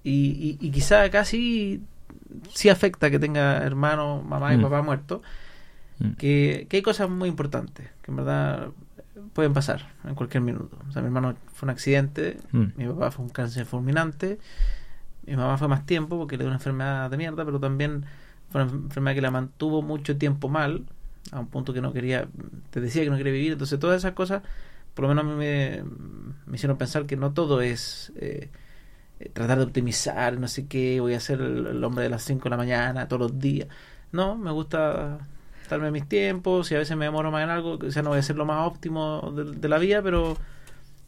y, y, y quizá casi sí afecta que tenga hermano, mamá y Mm. papá muertos. Mm. Que, que hay cosas muy importantes que en verdad pueden pasar en cualquier minuto. O sea, mi hermano fue un accidente, Mm. mi papá fue un cáncer fulminante, mi mamá fue más tiempo porque le dio una enfermedad de mierda, pero también fue una enfermedad que la mantuvo mucho tiempo mal, a un punto que no quería, te decía que no quería vivir. Entonces, todas esas cosas, por lo menos a me, hicieron pensar que no todo es eh, tratar de optimizar, no sé qué, voy a ser el, hombre de las 5 de la mañana todos los días. No, me gusta darme mis tiempos, y a veces me demoro más en algo, o sea, no voy a ser lo más óptimo de, de la vida, pero,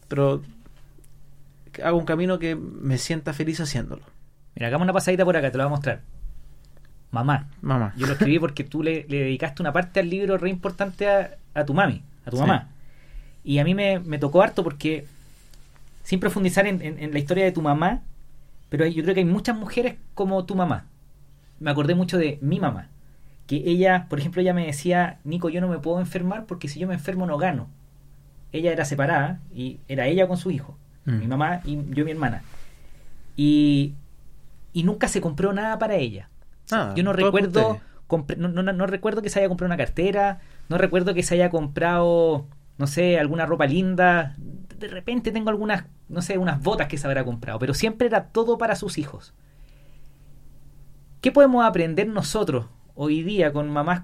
pero hago un camino que me sienta feliz haciéndolo. Mira, hagamos una pasadita por acá, te lo voy a mostrar. Mamá. Mamá. Yo lo escribí porque tú le, le dedicaste una parte al libro re importante a, a tu mami, a tu Sí. mamá. Y a mí me, me tocó harto porque, sin profundizar en, en- en la historia de tu mamá, pero yo creo que hay muchas mujeres como tu mamá. Me acordé mucho de mi mamá. Que ella, por ejemplo, ella me decía, Nico, yo no me puedo enfermar porque si yo me enfermo no gano. Ella era separada y era ella con su hijo. Mm. Mi mamá y yo mi hermana. Y, y nunca se compró nada para ella. Nada, yo no recuerdo ustedes. compre- no, no, no recuerdo que se haya comprado una cartera, no recuerdo que se haya comprado, no sé, alguna ropa linda. De repente tengo algunas, no sé, unas botas que se habrá comprado, pero siempre era todo para sus hijos. ¿Qué podemos aprender nosotros hoy día con mamás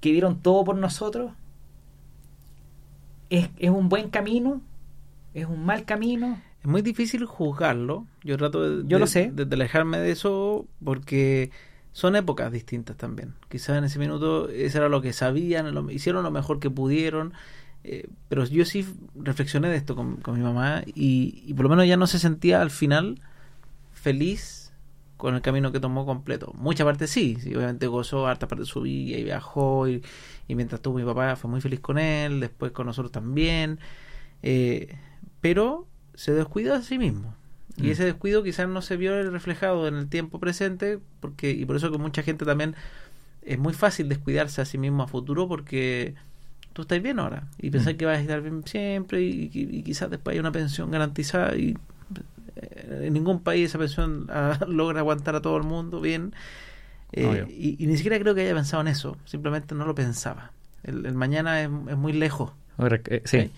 que dieron todo por nosotros? ¿Es, es un buen camino? ¿Es un mal camino? Es muy difícil juzgarlo. Yo trato de, Yo de- lo sé. de- de alejarme de eso porque son épocas distintas también. Quizás en ese minuto eso era lo que sabían, lo- hicieron lo mejor que pudieron. eh, pero yo sí reflexioné de esto con, con mi mamá y, y por lo menos ya no se sentía al final feliz con el camino que tomó completo. Mucha parte sí, sí, obviamente gozó harta parte de su vida y viajó y, y mientras tuvo mi papá fue muy feliz con él, después con nosotros también. Eh, pero se descuidó a sí mismo. Y Mm. ese descuido quizás no se vio reflejado en el tiempo presente, porque y por eso que mucha gente también es muy fácil descuidarse a sí mismo a futuro porque tú estás bien ahora y pensás Mm. que vas a estar bien siempre y, y- y quizás después hay una pensión garantizada y eh, en ningún país esa pensión ah, logra aguantar a todo el mundo bien. Eh, y, y ni siquiera creo que haya pensado en eso, simplemente no lo pensaba. El, el mañana es, es muy lejos. eh, Sí.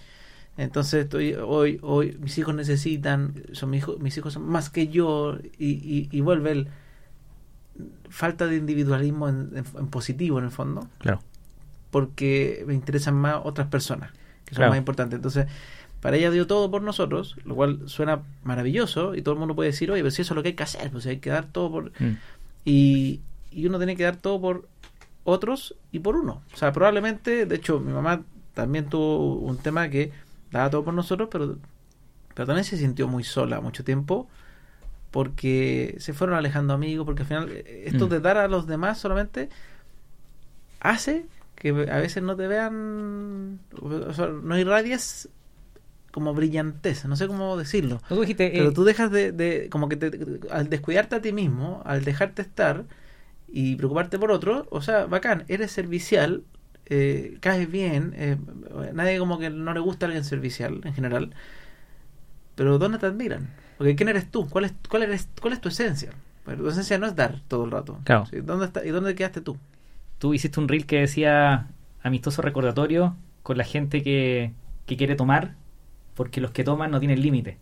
Entonces estoy hoy, hoy mis hijos necesitan, son mis hijos, mis hijos son más que yo y, y, y vuelve el falta de individualismo en, en- en positivo en el fondo, Claro. porque me interesan más otras personas que son Claro. más importantes. Entonces, para ella dio todo por nosotros, lo cual suena maravilloso y todo el mundo puede decir, oye, pero si eso es lo que hay que hacer, pues hay que dar todo por... Mm. Y, y uno tiene que dar todo por otros y por uno. O sea, probablemente, de hecho, mi mamá también tuvo un tema que daba todo por nosotros, pero, pero también se sintió muy sola mucho tiempo porque se fueron alejando amigos, porque al final eh, esto Mm. de dar a los demás solamente hace que a veces no te vean, o sea, no irradies como brillantez, no sé cómo decirlo. Tú dijiste, Pero eh, tú dejas de, de- como que te- al descuidarte a ti mismo, al dejarte estar y preocuparte por otro, o sea, bacán, eres servicial, eh, caes bien, eh, nadie como que no le gusta a alguien servicial en general, pero ¿dónde te admiran? Porque ¿quién eres tú? ¿Cuál es, cuál eres, cuál es tu esencia? Bueno, tu esencia no es dar todo el rato. Claro. Sí, ¿Dónde está, ¿Y dónde quedaste tú? tú hiciste un reel que decía amistoso recordatorio con la gente que, que quiere tomar, porque los que toman no tienen límite.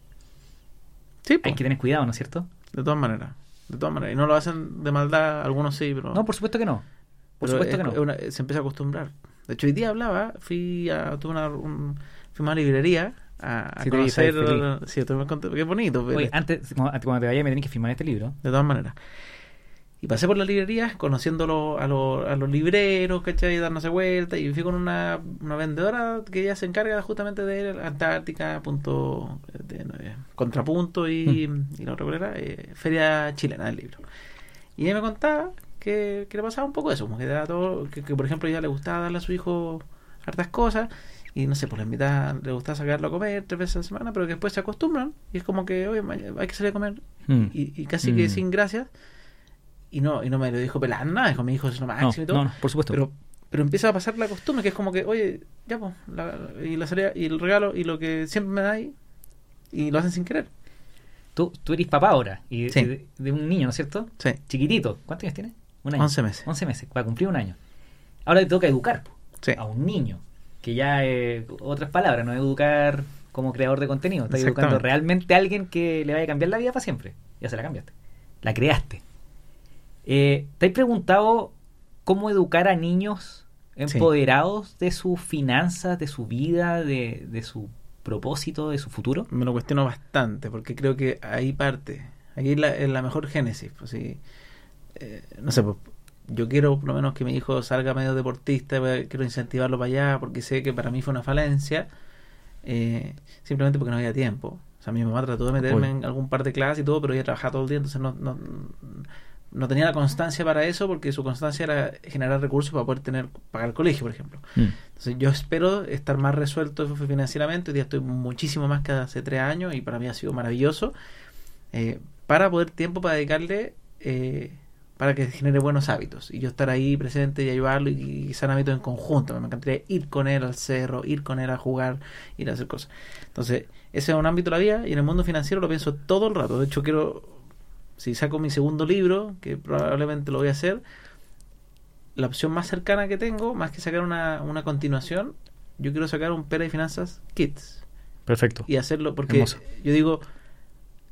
Sí, Hay que tener cuidado, ¿no es cierto? de todas maneras. De todas maneras. Y no lo hacen de maldad, algunos sí, pero... No, por supuesto que no. Por Pero supuesto es- que no. una- se empieza a acostumbrar. De hecho, hoy día hablaba, fui a, tuve una, un, fui a una librería a, Sí, conocer. Sí, tú me conté, qué bonito. pero- Oye, antes, cuando cuando te vayas me tenés que firmar este libro. de todas maneras. Y pasé por las librerías conociendo lo- a, los- a los libreros, ¿cachai? Dándose vuelta. Y fui con una, una vendedora que ella se encarga justamente de Antártica, punto, de- de- contrapunto y, y la otra era, eh, Feria Chilena del Libro. Y ella me contaba que, que le pasaba un poco eso, como que, daba todo, que, que, por ejemplo ella le gustaba darle a su hijo hartas cosas y no sé, por la mitad le gustaba sacarlo a comer tres veces a la semana, pero que después se acostumbran y es como que, oye, hay que salir a comer Mm. y, y casi que Mm. sin gracias. y no, y no me lo dijo pelando nada, dijo mi hijo es lo máximo No, y todo. no, no, por supuesto. Pero, pero empieza a pasar la costumbre, que es como que, oye, ya pues, la- y la salida, y el regalo, y lo que siempre me dais, y lo hacen sin querer. tú, tú eres papá ahora, y, Sí. y de, de un niño, ¿no es cierto? Sí. Chiquitito. ¿Cuántos años tiene? Un año. 11 meses. 11 meses, va a cumplir un año. Ahora te toca educar Sí. a un niño, que ya, eh, otras palabras, no es educar como creador de contenido, estás educando realmente a alguien que le vaya a cambiar la vida para siempre. Ya se la cambiaste. La creaste. Eh, ¿Te has preguntado cómo educar a niños empoderados de sus finanzas, de su vida, de, de su propósito, de su futuro? Me lo cuestiono bastante, porque creo que ahí parte, ahí es la, la mejor génesis. Pues, sí. Eh, no sé, pues, yo quiero por lo menos que mi hijo salga medio deportista, eh, quiero incentivarlo para allá, porque sé que para mí fue una falencia, eh, simplemente porque no había tiempo. O sea, mi mamá trató de meterme en algún par de clases y todo, pero ella trabajaba todo el día, entonces no, no, no tenía la constancia para eso, porque su constancia era generar recursos para poder tener pagar el colegio, por ejemplo. Entonces yo espero estar más resuelto financieramente. Hoy día estoy muchísimo más que hace tres años y para mí ha sido maravilloso. eh, para poder tiempo para dedicarle eh, para que genere buenos hábitos y yo estar ahí presente y ayudarlo y, y sean hábitos en conjunto. Me encantaría ir con él al cerro, ir con él a jugar, ir a hacer cosas. Entonces, ese es un ámbito de la vida y en el mundo financiero lo pienso todo el rato. De hecho, quiero, si saco mi segundo libro, que probablemente lo voy a hacer, la opción más cercana que tengo, más que sacar una, una continuación, yo quiero sacar un Pera y Finanzas Kids Perfecto. y hacerlo porque Hermoso. yo digo,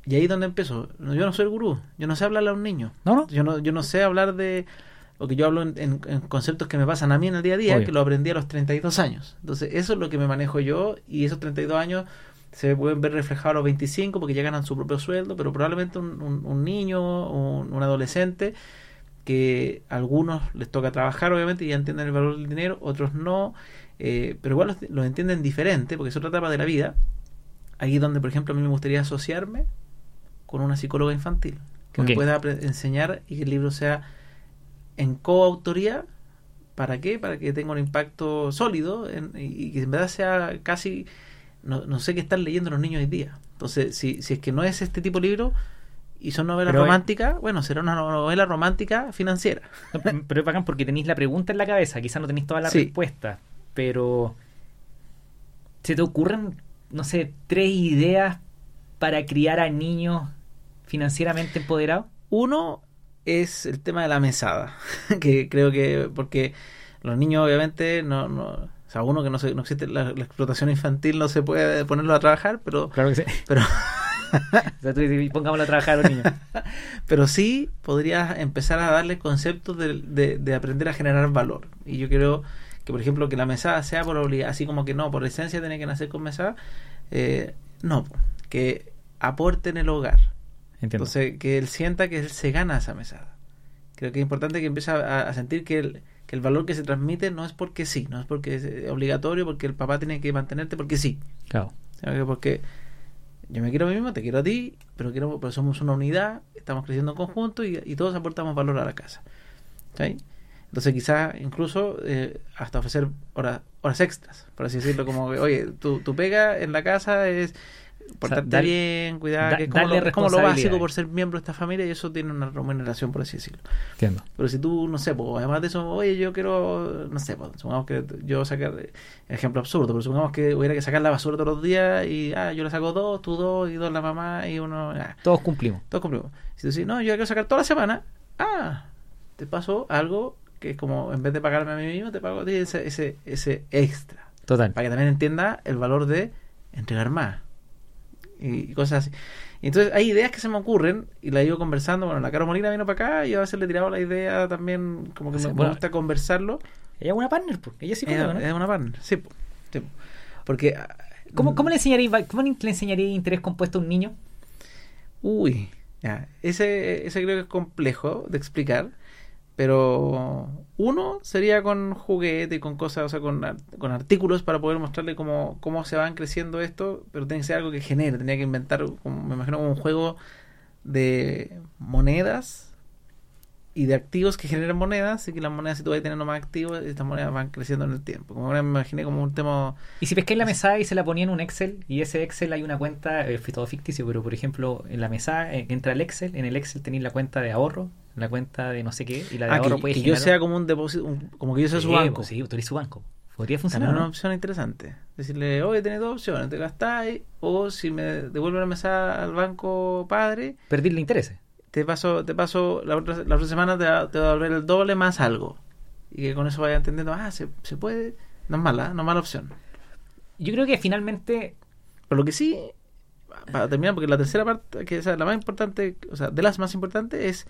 y ahí es donde empiezo. Yo no soy el gurú, yo no sé hablarle a un niño. ¿No, no? Yo no, yo no sé hablar de lo que yo hablo en, en- en conceptos que me pasan a mí en el día a día, Obvio. que lo aprendí a los 32 años. Entonces, eso es lo que me manejo yo y esos 32 años se pueden ver reflejados a los 25 porque ya ganan su propio sueldo, pero probablemente un, un- un niño, un, un adolescente, que a algunos les toca trabajar, obviamente, y ya entienden el valor del dinero, otros no, eh, pero igual los, los entienden diferente porque es otra etapa de la vida. Ahí es donde, por ejemplo, a mí me gustaría asociarme con una psicóloga infantil que Ok. me pueda enseñar y que el libro sea en coautoría. ¿Para qué? Para que tenga un impacto sólido en- y, que en verdad sea casi. No, no sé qué están leyendo los niños hoy día. Entonces, si, si es que no es este tipo de libro y son novelas Pero, románticas, bueno, será una novela romántica financiera. Pero es bacán porque tenéis la pregunta en la cabeza, quizás no tenéis todas las Sí. respuestas, pero ¿se te ocurren, no sé, tres ideas para criar a niños financieramente empoderados? Uno es el tema de la mesada, que creo que porque los niños obviamente no, no o sea, uno que no, se, no existe la, la explotación infantil no se puede ponerlo a trabajar, pero Claro que sí. pero O sea, tú dices, pongámoslo a trabajar a los niños. pero sí podrías empezar a darle conceptos de, de, de aprender a generar valor. Y yo creo que, por ejemplo, que la mesada sea por obligación, así como que no, por esencia tiene que nacer con mesada, eh, no, que aporte en el hogar. Entiendo. Entonces, que él sienta que él se gana esa mesada. Creo que es importante que empiece a, a sentir que el, que el valor que se transmite no es porque sí, no es porque es eh, obligatorio, porque el papá tiene que mantenerte porque sí, Claro. sino que porque yo me quiero a mí mismo, te quiero a ti, pero quiero, pero somos una unidad, estamos creciendo en conjunto y, y todos aportamos valor a la casa. ¿Sí? Entonces quizás incluso eh, hasta ofrecer horas, horas extras, por así decirlo, como que, oye, tu, tu pega en la casa es portarte dar- bien, cuidar, da- que es como, lo, como básico por ser miembro de esta familia y eso tiene una remuneración, por así decirlo. Entiendo. Pero si tú, no sé, pues, además de eso, oye, yo quiero, no sé, pues, supongamos que yo sacar, ejemplo absurdo, pero supongamos que hubiera que sacar la basura todos los días y, ah, yo le saco dos, tú dos, y dos la mamá y uno, ah, Todos cumplimos. todos cumplimos. Si tú dices, no, yo quiero sacar toda la semana, ah, te paso algo que es como, en vez de pagarme a mí mismo, te pago a ti ese, ese, ese extra. Total. Para que también entienda el valor de entregar más. Y, cosas así. Y entonces hay ideas que se me ocurren y la he ido conversando. Bueno, la Caro Molina vino para acá y yo a veces le he tirado la idea también, como que me, bueno. gusta conversarlo. Ella es una partner, pues. Ella sí conoce, ¿no? es una partner, sí. po, sí, po. Porque... ah, ¿Cómo, cómo le enseñaría cómo le enseñaría interés compuesto a un niño? Uy, ya. Ese, ese creo que es complejo de explicar. Pero uno sería con juguete y con cosas, o sea, con, con artículos para poder mostrarle cómo, cómo se van creciendo esto, pero tiene que ser algo que genere, tenía que inventar, como, me imagino, un juego de monedas y de activos que generan monedas, y que las monedas si tú vas teniendo más activos, estas monedas van creciendo en el tiempo. Como ahora me imaginé como un tema... Y si en la mesa y se la ponía en un Excel, y ese Excel hay una cuenta, eh, todo ficticio, pero por ejemplo, en la mesa eh, entra el Excel, en el Excel tenéis la cuenta de ahorro, la cuenta de no sé qué, y la de Ah, ahorro que, puede que yo sea como un depósito, un- como que yo sea su banco. pues sí, tú eres su banco. Podría funcionar, es una ¿no? opción interesante. Decirle, oye, tenés dos opciones, te gastáis, o si me devuelve la mesa al banco padre, Perderle intereses. Te paso, te paso la otra, la otra semana te va, te va a devolver el doble más algo. Y que con eso vaya entendiendo, ah, se, se puede, no es mala, no es mala opción. Yo creo que finalmente Pero lo que sí, para terminar, porque la tercera parte, que es la más importante, o sea, de las más importantes es,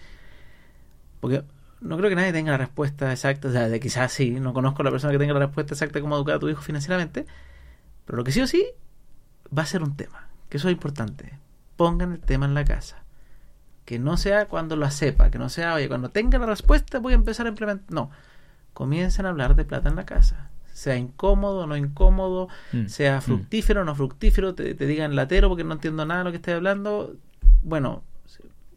porque no creo que nadie tenga la respuesta exacta, o sea, de quizás sí, no conozco a la persona que tenga la respuesta exacta de cómo educar a tu hijo financieramente, pero lo que sí o sí va a ser un tema, que eso es importante. Pongan el tema en la casa. Que no sea cuando lo sepa, que no sea, oye, cuando tenga la respuesta voy a empezar a implementar. No, comiencen a hablar de plata en la casa. Sea incómodo o no incómodo, Mm. sea Mm. fructífero o no fructífero, te, te digan latero porque no entiendo nada de lo que estoy hablando. Bueno,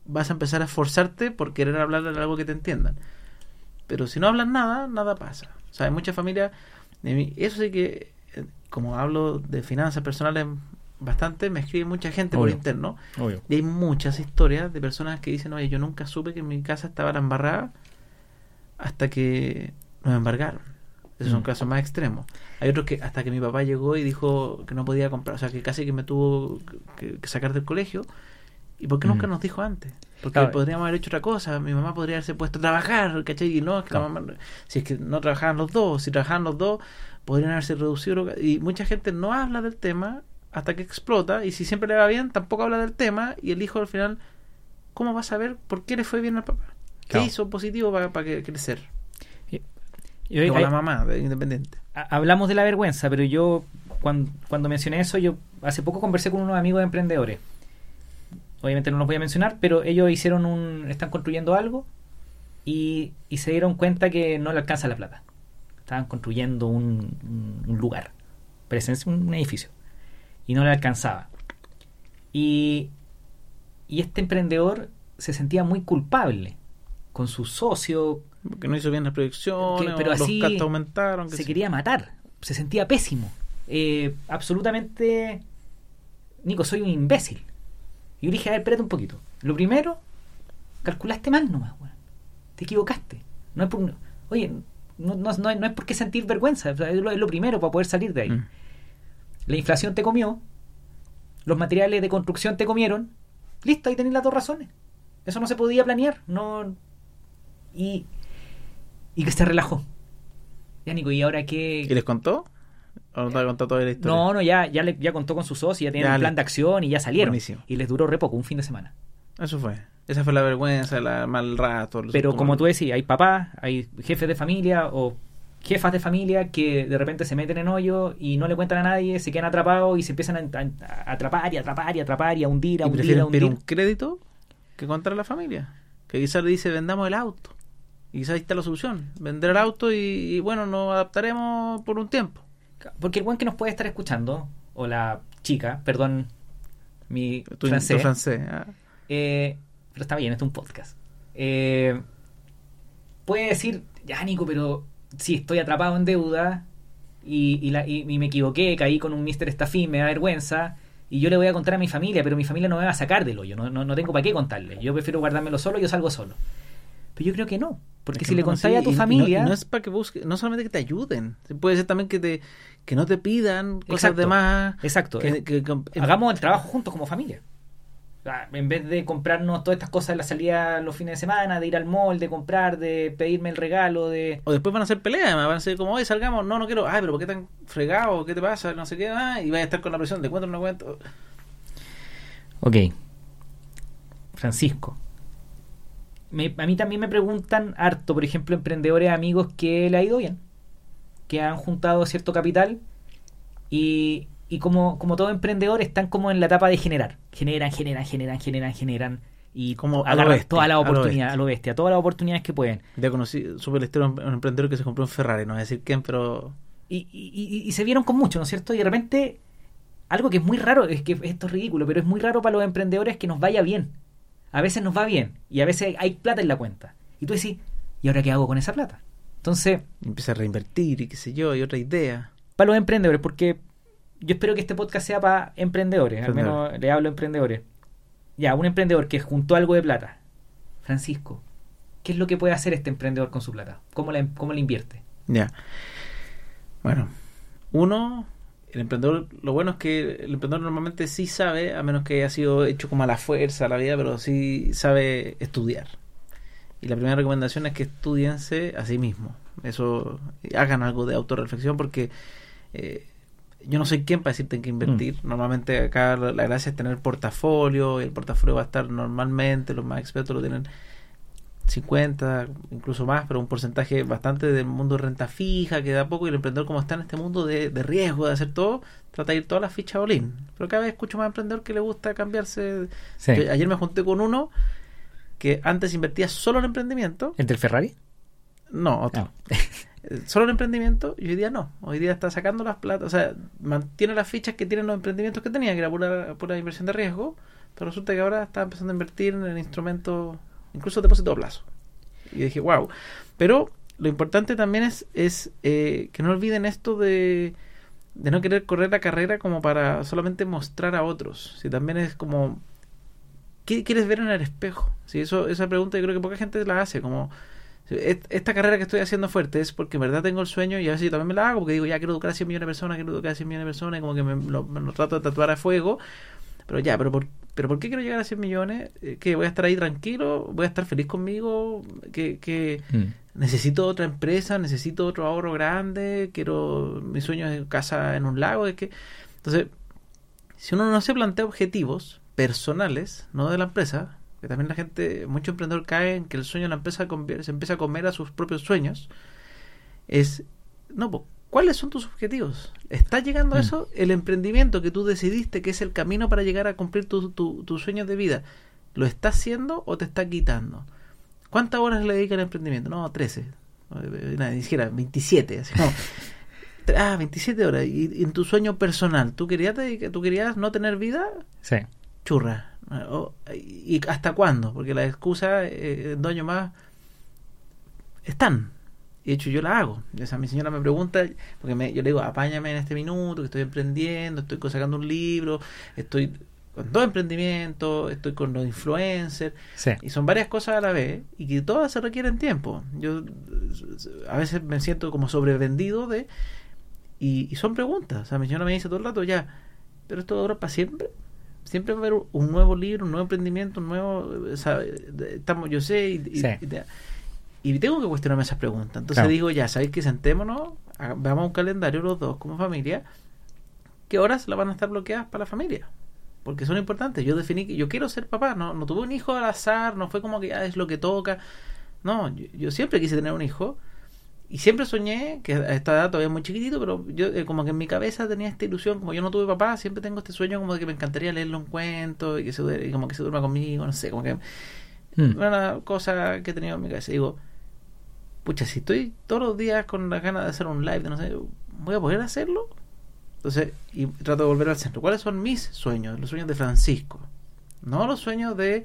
vas a empezar a esforzarte por querer hablar de algo que te entiendan. Pero si no hablan nada, nada pasa. O sea, hay muchas familias, eso sí que, eh, como hablo de finanzas personales bastante, me escribe mucha gente por interno. Obvio. Y hay muchas historias de personas que dicen, oye, yo nunca supe que en mi casa estaba la embarrada hasta que nos embargaron. Esos son Mm. casos más extremos. Hay otros que hasta que mi papá llegó y dijo que no podía comprar, o sea, que casi que me tuvo que, que sacar del colegio. ¿Y por qué nunca Mm. nos dijo antes? Porque Claro. podríamos haber hecho otra cosa. Mi mamá podría haberse puesto a trabajar, ¿cachai? Y no, es que la mamá- si es que no trabajaban los dos, si trabajaban los dos, podrían haberse reducido. Y mucha gente no habla del tema hasta que explota. Y si siempre le va bien, tampoco habla del tema. Y el hijo al final, ¿cómo va a saber por qué le fue bien al papá? ¿Qué hizo positivo para, para que crecer? Yo- o hay- la mamá, de independiente. hablamos de la vergüenza, pero yo cuando, cuando mencioné eso, yo hace poco conversé con unos amigos de emprendedores. Obviamente no los voy a mencionar, pero ellos hicieron un, están construyendo algo y, y se dieron cuenta que no le alcanza la plata. Estaban construyendo un, un- un lugar, presencia un edificio, y no le alcanzaba. Y, y este emprendedor se sentía muy culpable con su socio, Porque no hizo bien las proyecciones, Que- pero o así los gastos aumentaron. que se sí. quería matar, se sentía pésimo, Eh, absolutamente, Nico, soy un imbécil. Y yo dije, a ver, espérate un poquito. Lo primero, calculaste mal nomás, weón. Te equivocaste. No es por, oye, no, no, no, es- no es por qué sentir vergüenza, lo, es lo primero para poder salir de ahí. Mm. La inflación te comió, los materiales de construcción te comieron, listo, ahí tenéis las dos razones. Eso no se podía planear, no. Y, y que se relajó. Ya, Nico, ¿y ahora qué? ¿Y les contó? ¿O no te ha contado toda la historia? No, no, ya, ya, le- ya contó con su socio, ya tienen un plan de acción y ya salieron. Buenísimo. Y les duró re poco, un fin de semana. Eso fue. Esa fue la vergüenza, la mal rato. Pero como tú decías, hay papás, hay jefes de familia o jefas de familia que de repente se meten en hoyo y no le cuentan a nadie, se quedan atrapados y se empiezan a, a- a atrapar y atrapar y atrapar y a hundir, a hundir, a hundir. pedir un crédito que contar a la familia. Que quizás le dice, vendamos el auto. Y quizás ahí está la solución. Vender el auto y, y, bueno, nos adaptaremos por un tiempo. Porque el buen que nos puede estar escuchando, o la chica, perdón, mi Tu, francés, tu francés. ah. eh, pero está bien, esto es un podcast. Eh, puede decir, ya Nico, pero si estoy atrapado en deuda y, y la- y- y me equivoqué, caí con un Mr. Staffin, me da vergüenza. Y yo le voy a contar a mi familia, pero mi familia no me va a sacar del hoyo, no, no, no tengo para qué contarle. Yo prefiero guardármelo solo, yo salgo solo. Pero yo creo que no, porque Es si le contáis sí, a tu y- y no- familia... y no, es para que busque, no solamente que te ayuden. Puede ser también que te que no te pidan cosas Exacto. de más. Exacto, que- que- hagamos el trabajo juntos como familia. En vez de comprarnos todas estas cosas en la salida los fines de semana, de ir al mall, de comprar, de pedirme el regalo, de... O después van a hacer peleas, van a ser como, oye, salgamos, no, no quiero, ay, pero ¿por qué tan fregado? ¿Qué te pasa? No sé qué, ah, y vas a estar con la presión de cuento o no cuento. Ok. Francisco. Me- a mí también me preguntan harto, por ejemplo, emprendedores amigos que le ha ido bien, que han juntado cierto capital y, y como, como todo emprendedor están como en la etapa de generar. Generan, generan, generan, generan, generan y Como agarran todas las oportunidades, a lo bestia, todas las oportunidades que pueden. Ya conocí, supe de un un emprendedor que se compró un Ferrari, no voy a decir quién, pero y, y- y- y se vieron con mucho, ¿no es cierto? Y de repente, algo que es muy raro, es que esto es ridículo, pero es muy raro para los emprendedores que nos vaya bien. A veces nos va bien y a veces hay plata en la cuenta. Y tú decís, ¿y ahora qué hago con esa plata? Entonces... Empieza a reinvertir y qué sé yo, y otra idea. Para los emprendedores, porque yo espero que este podcast sea para emprendedores, al menos le hablo a emprendedores. Ya, un emprendedor que juntó algo de plata. Francisco, ¿qué es lo que puede hacer este emprendedor con su plata? ¿Cómo la, cómo la invierte? Ya. Bueno, uno, el emprendedor, lo bueno es que el emprendedor normalmente sí sabe, a menos que haya sido hecho como a la fuerza la vida, pero sí sabe estudiar. Y la primera recomendación es que estudiense a sí mismo. Eso, hagan algo de autorreflexión porque eh, yo no soy quien para decirte en qué invertir. Mm. Normalmente acá la, gracia es tener portafolio y el portafolio va a estar normalmente, los más expertos lo tienen 50, incluso más, pero un porcentaje bastante del mundo de renta fija, que da poco, y el emprendedor como está en este mundo de, riesgo, de hacer todo, trata de ir todas las fichas bolín. Pero cada vez escucho más emprendedor que le gusta cambiarse. ayer me junté con uno que antes invertía solo en emprendimiento. ¿Entre el Ferrari? No, otro. Ah. solo en emprendimiento y hoy día no. Hoy día está sacando las plata, o sea, mantiene las fichas que tienen los emprendimientos que tenía, que era pura, pura inversión de riesgo, pero resulta que ahora está empezando a invertir en instrumentos incluso depósito a plazo. Y dije, wow. Pero lo importante también es, es eh, que no olviden esto de, de no querer correr la carrera como para solamente mostrar a otros. Si también es como, ¿qué quieres ver en el espejo? Si eso, esa pregunta yo creo que poca gente la hace, como esta carrera que estoy haciendo fuerte es porque en verdad tengo el sueño y a veces yo también me la hago porque digo, ya quiero educar a 100 millones de personas, quiero educar a 100 millones de personas y como que me lo trato de tatuar a fuego pero ya, pero ¿por, pero ¿por qué quiero llegar a 100 millones? Eh, ¿Que voy a estar ahí tranquilo? ¿Voy a estar feliz conmigo? ¿Que, que mm. necesito otra empresa? ¿Necesito otro ahorro grande? ¿Quiero mi sueño es casa en un lago? Es que... Entonces, si uno no se plantea objetivos personales, no de la empresa, que también la gente, mucho emprendedor cae en que el sueño la empresa se empieza a comer a sus propios sueños, es, no, ¿Cuáles son tus objetivos? ¿Estás llegando a mm. eso? El emprendimiento que tú decidiste que es el camino para llegar a cumplir tus tu, sueños de vida, ¿lo estás haciendo o te está quitando? ¿Cuántas horas le dedica al emprendimiento? No, 13. Ni siquiera, 27. Así ah, 27 horas. ¿Y, en tu sueño personal? ¿Tú querías, ¿Tú querías no tener vida? Sí. Churra. ¿Y hasta cuándo? Porque las excusas, eh, dos años más, están de hecho, yo la hago. O sea, mi señora me pregunta, porque me, yo le digo, apáñame en este minuto, que estoy emprendiendo, estoy sacando un libro, estoy con dos emprendimientos, estoy con los influencers. Y son varias cosas a la vez y que todas se requieren tiempo. Yo a veces me siento como sobrevendido de... Y, son preguntas. O sea, mi señora me dice todo el rato, ya, pero esto dura para siempre siempre va a haber un nuevo libro, un nuevo emprendimiento, un nuevo, o sea, estamos, yo sé, y, y tengo que cuestionarme esas preguntas. Entonces digo, ya, ¿sabéis que sentémonos? Veamos un calendario los dos como familia. ¿Qué horas la van a estar bloqueadas para la familia? Porque son importantes. Yo definí que yo quiero ser papá. No, no tuve un hijo al azar. No fue como que ya ah, es lo que toca. No, yo, siempre quise tener un hijo. Y siempre soñé, que a esta edad todavía muy chiquitito, pero yo eh, como que en mi cabeza tenía esta ilusión, como yo no tuve papá, siempre tengo este sueño como de que me encantaría leerle un cuento y que se y como que se duerma conmigo, no sé, como que hmm. una cosa que he tenido en mi cabeza. Digo, pucha, si estoy todos los días con la ganas de hacer un live, de no sé, ¿voy a poder hacerlo? Entonces, y trato de volver al centro. ¿Cuáles son mis sueños? Los sueños de Francisco. No los sueños de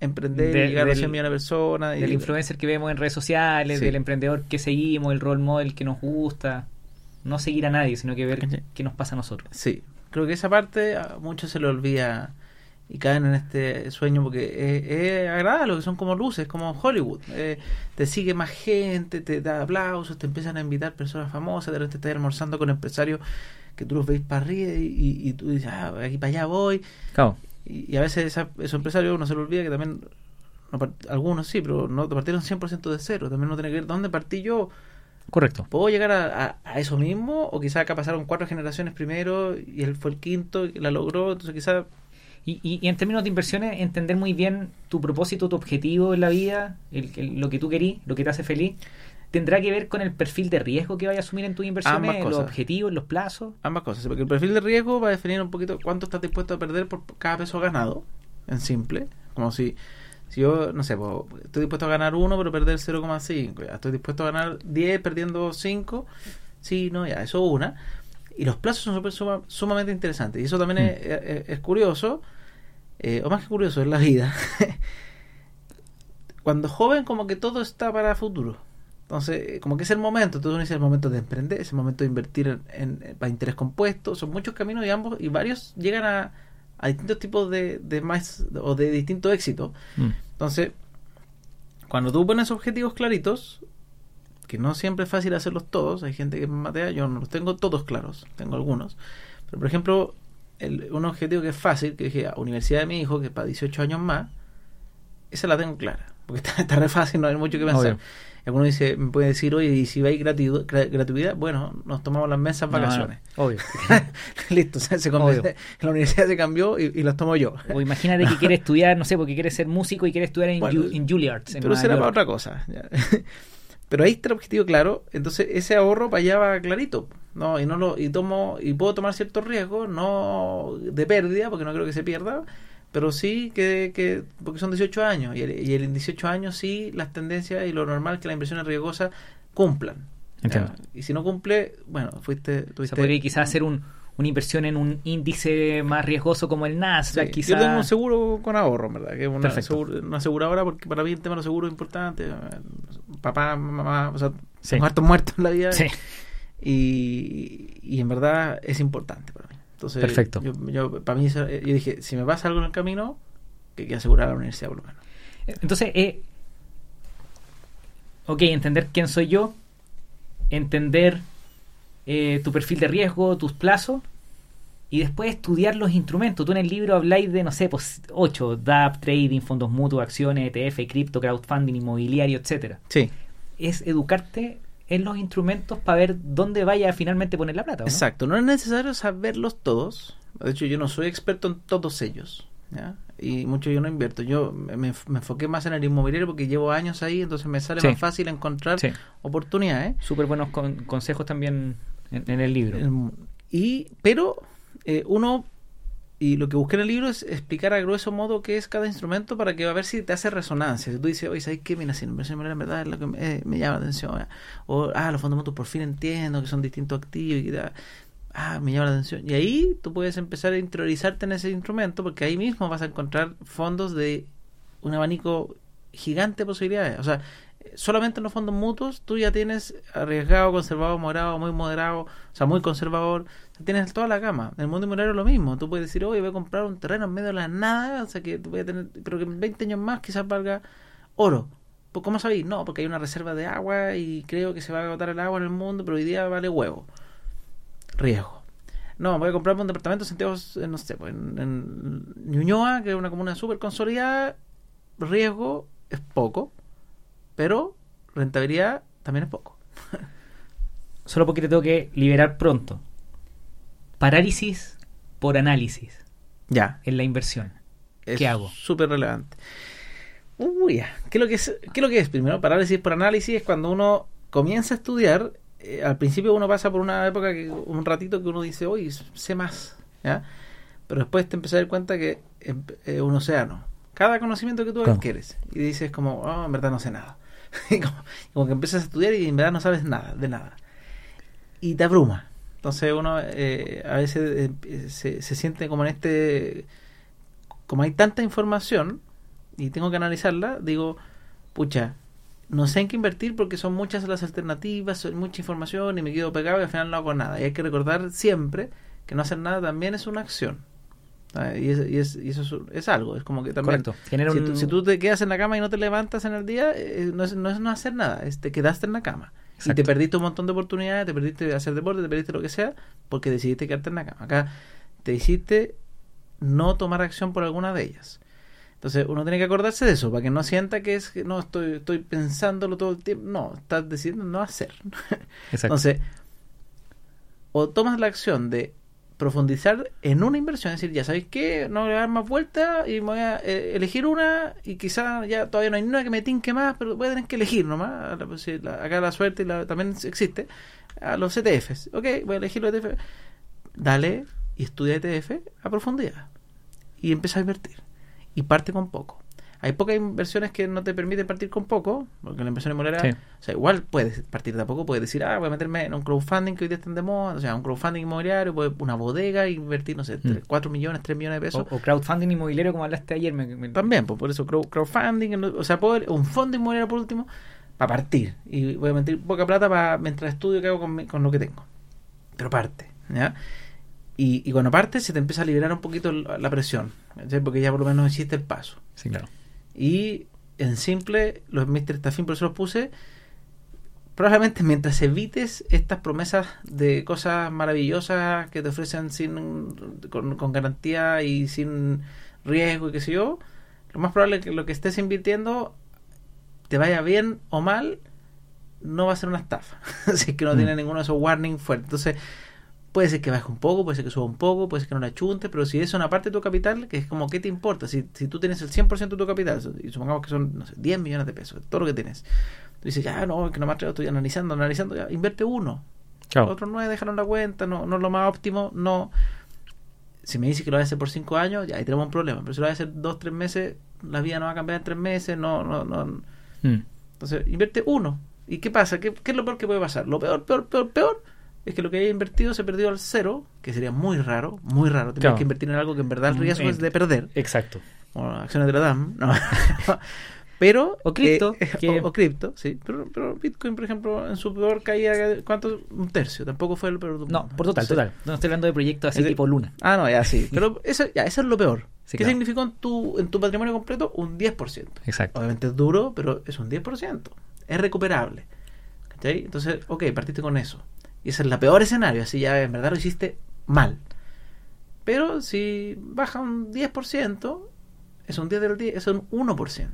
emprender y llegar a 100 millones de personas. Del influencer que vemos en redes sociales, del emprendedor que seguimos, el role model que nos gusta. No seguir a nadie, sino que ver qué nos pasa a nosotros. Sí, creo que esa parte a muchos se le olvida y caen en este sueño porque es, agradable, que son como luces, como Hollywood. Eh, te sigue más gente, te da aplausos, te empiezan a invitar personas famosas, de repente estás almorzando con empresarios que tú los veis para arriba y, tú dices, ah, aquí para allá voy. Y, a veces esos empresarios uno se le olvida que también, algunos sí, pero no partieron 100% de cero. También no tiene que ver dónde partí yo. Correcto. ¿Puedo llegar a, a, eso mismo? O quizás acá pasaron cuatro generaciones primero y él fue el quinto y la logró. Entonces quizás y, y, en términos de inversiones, entender muy bien tu propósito, tu objetivo en la vida, el, lo que tú querís, lo que te hace feliz, tendrá que ver con el perfil de riesgo que vayas a asumir en tus inversiones, los objetivos, los plazos. Ambas cosas, porque el perfil de riesgo va a definir un poquito cuánto estás dispuesto a perder por cada peso ganado, en simple, como si si yo, no sé, pues, estoy dispuesto a ganar 1 pero perder 0,5, estoy dispuesto a ganar 10 perdiendo 5, sí, no, ya, eso una. Y los plazos son sumamente interesantes. Y eso también mm. es, es, curioso, eh, o más que curioso, es la vida. cuando joven como que todo está para futuro. Entonces, como que es el momento, entonces uno dice el momento de emprender, es el momento de invertir en, en- para interés compuesto, son muchos caminos y ambos, y varios llegan a, a distintos tipos de, de más o de distinto éxito. Mm. Entonces, cuando tú pones objetivos claritos, que no siempre es fácil hacerlos todos, hay gente que me matea, yo no los tengo todos claros, tengo algunos. Pero, por ejemplo, el- un objetivo que es fácil, que dije, a universidad de mi hijo, que es para 18 años más, esa la tengo clara, porque está, está re fácil, no hay mucho que pensar. Obvio. Alguno dice, me puede decir, oye, y si vais gratitud- gra- gratuidad, bueno, nos tomamos las mesas vacaciones. No, obvio. Listo, se, se convierte- la universidad se cambió y, y las tomo yo. O imagínate que quiere estudiar, no sé, porque quiere ser músico y quiere estudiar en, Bueno, en Juilliard. en Pero será para otra cosa. Pero ahí está el objetivo claro. Entonces ese ahorro para allá va clarito. No, y no lo, y tomo, y puedo tomar ciertos riesgos, no de pérdida, porque no creo que se pierda, pero sí que, que porque son 18 años, y, el, y el- en 18 años sí las tendencias y lo normal es que las inversiones riesgosas cumplan. Y si no cumple, bueno, fuiste, O tuviste sea, podría quizás hacer un, una inversión en un índice más riesgoso como el Nasdaq, Sí, quizás. Yo tengo un seguro con ahorro, ¿verdad? Que es una, seguro- una aseguradora porque para mí el tema de los seguros es importante. Papá, mamá, o sea, Sí. hartos muertos en la vida. Sí. Y, y en verdad es importante mí. Entonces, Perfecto. Yo, yo- para mí, eso- yo dije, si me pasa algo en el camino, que hay que asegurar a la universidad por lo menos. Entonces, eh, ok, entender quién soy yo, entender eh, tu perfil de riesgo, tus plazos, y después estudiar los instrumentos. Tú en el libro habláis de, no sé, pues 8, DAP, trading, fondos mutuos, acciones, ETF, cripto, crowdfunding, inmobiliario, etcétera. Sí, Es educarte en los instrumentos para ver dónde vaya a finalmente poner la plata. ¿o ¿no? exacto. No es necesario saberlos todos. De hecho, yo no soy experto en todos ellos. ¿ya? Y mucho yo no invierto. Yo me, me enfoqué más en el inmobiliario porque llevo años ahí, entonces me sale Sí. más fácil encontrar Sí. oportunidades. Súper buenos con- consejos también en, en el libro. El- Y, pero eh, uno, y lo que busqué en el libro es explicar a grueso modo qué es cada instrumento para que a ver si te hace resonancia. Si tú dices, oye, ¿sabes qué? Mira, si inmobiliaria en verdad es lo que me, eh, me llama la atención. eh. O, ah, los fondos mutuos por fin entiendo que son distintos activos y tal. Ah, me llama la atención. Y ahí tú puedes empezar a interiorizarte en ese instrumento porque ahí mismo vas a encontrar fondos de un abanico gigante de posibilidades. O sea, solamente en los fondos mutuos tú ya tienes arriesgado, conservado, moderado, muy moderado, o sea, muy conservador. Tienes toda la gama. En el mundo inmobiliario lo mismo. Tú puedes decir, oye, voy a comprar un terreno en medio de la nada, o sea, que voy a tener, pero que en 20 años más quizás valga oro. Pues, ¿Cómo sabéis? No, porque hay una reserva de agua y creo que se va a agotar el agua en el mundo, pero hoy día vale huevo. Riesgo. No, voy a comprarme un departamento en Santiago, no sé, pues, en, en Ñuñoa, que es una comuna súper consolidada. Riesgo es poco, pero rentabilidad también es poco. Solo porque te tengo que liberar pronto. Parálisis por análisis Ya. en la inversión. Es ¿Qué hago? Súper relevante. Uy, ya. ¿Qué es, lo que es, ¿Qué es lo que es? Primero, parálisis por análisis es cuando uno comienza a estudiar. eh, al principio uno pasa por una época, que un ratito que uno dice, oye, sé más. ¿ya? Pero después te empiezas a dar cuenta que em- es un océano. Cada conocimiento que tú Claro. adquieres. Y dices como, oh, en verdad no sé nada. como que empiezas a estudiar y en verdad no sabes nada, de nada. Y te abruma. Entonces uno eh, a veces eh, se, se siente como en este... Como hay tanta información y tengo que analizarla, digo, pucha, no sé en qué invertir porque son muchas las alternativas, son mucha información y me quedo pegado y al final no hago nada. Y hay que recordar siempre que no hacer nada también es una acción. Ah, Y, es- y es- y eso es, es algo, es como que también... Correcto. Genera Si, un- tú, si tú te quedas en la cama y no te levantas en el día, eh, no, es, no es no hacer nada, es te quedaste en la cama. Y Exacto. te perdiste un montón de oportunidades, te perdiste hacer deporte, te perdiste lo que sea, porque decidiste quedarte en la cama. Acá te hiciste no tomar acción por alguna de ellas. Entonces uno tiene que acordarse de eso, para que no sienta que es que no estoy, estoy pensándolo todo el tiempo. No, estás decidiendo no hacer. Exacto. Entonces, o tomas la acción de profundizar en una inversión, es decir, ya sabéis que no voy a dar más vuelta y me voy a eh, elegir una y quizá ya todavía no hay ninguna que me tinque más, pero voy a tener que elegir nomás. La- si la- Acá la suerte la- también existe. A los ETFs. Ok, voy a elegir los ETF. Dale y estudia ETF a profundidad. Y empieza a invertir. Y parte con poco. Hay pocas inversiones que no te permiten partir con poco, porque la inversión inmobiliaria, Sí. o sea, igual puedes partir de a poco, puedes decir, ah, voy a meterme en un crowdfunding que hoy día están de moda, o sea, un crowdfunding inmobiliario, una bodega, e invertir, no sé, Mm. 4 millones, 3 millones de pesos. o crowdfunding inmobiliario, como hablaste ayer. me- me- También, pues por eso crow- crowdfunding, o sea, puedo, un fondo inmobiliario por último, para partir. Y voy a meter poca plata para mientras estudio qué hago con, mi- con lo que tengo. Pero parte, ¿ya? Y, y cuando parte se te empieza a liberar un poquito la presión, porque ya por lo menos hiciste el paso. Sí, claro. Y en simple, los Mr. Staffing, por eso los puse. Probablemente mientras evites estas promesas de cosas maravillosas que te ofrecen sin con, con garantía y sin riesgo y qué sé yo, lo más probable es que lo que estés invirtiendo te vaya bien o mal, no va a ser una estafa. Así que no Mm. tiene ninguno de esos warnings fuertes. Entonces, puede ser que baje un poco, puede ser que suba un poco, puede ser que no la chunte, pero si es una parte de tu capital, que es como, ¿qué te importa? Si, si tú tienes el 100% de tu capital, y supongamos que son, no sé, 10 millones de pesos, todo lo que tienes, tú dices, ya, no, que no me atrevo, estoy analizando, analizando, ya, invierte uno. Claro. Otros nueve, déjalo en la cuenta, no, no es lo más óptimo, no. Si me dices que lo vas a hacer por 5 años, ya ahí tenemos un problema, pero si lo vas a hacer 2, 3 meses, la vida no va a cambiar en 3 meses, no, no, no. Mm. Entonces, invierte uno. ¿Y qué pasa? ¿Qué, qué es lo peor que puede pasar? Lo peor, peor, peor, peor es que lo que haya invertido se perdió al cero, que sería muy raro, muy raro. Tienes Claro. que invertir en algo que en verdad el Mm, riesgo eh. es de perder. Exacto. Como acciones de la DAM. No. pero. O cripto, eh, que- o, o cripto, sí. Pero, pero Bitcoin, por ejemplo, en su peor caída, ¿cuánto? Un tercio. Tampoco fue el peor. del No, mundo. por total, Entonces- total. No estoy hablando de proyectos así de- tipo Luna. Ah, no, ya sí. Pero eso, ya, eso es lo peor. Sí, ¿Qué claro. significó en tu, en tu patrimonio completo? Un 10%. Exacto. Obviamente es duro, pero es un 10%. Es recuperable. ¿Cachai? Entonces, ok, partiste con eso. Y ese es el peor escenario. Así ya en verdad lo hiciste mal. Pero si baja un 10%, es un 10 del 10, es un 1%.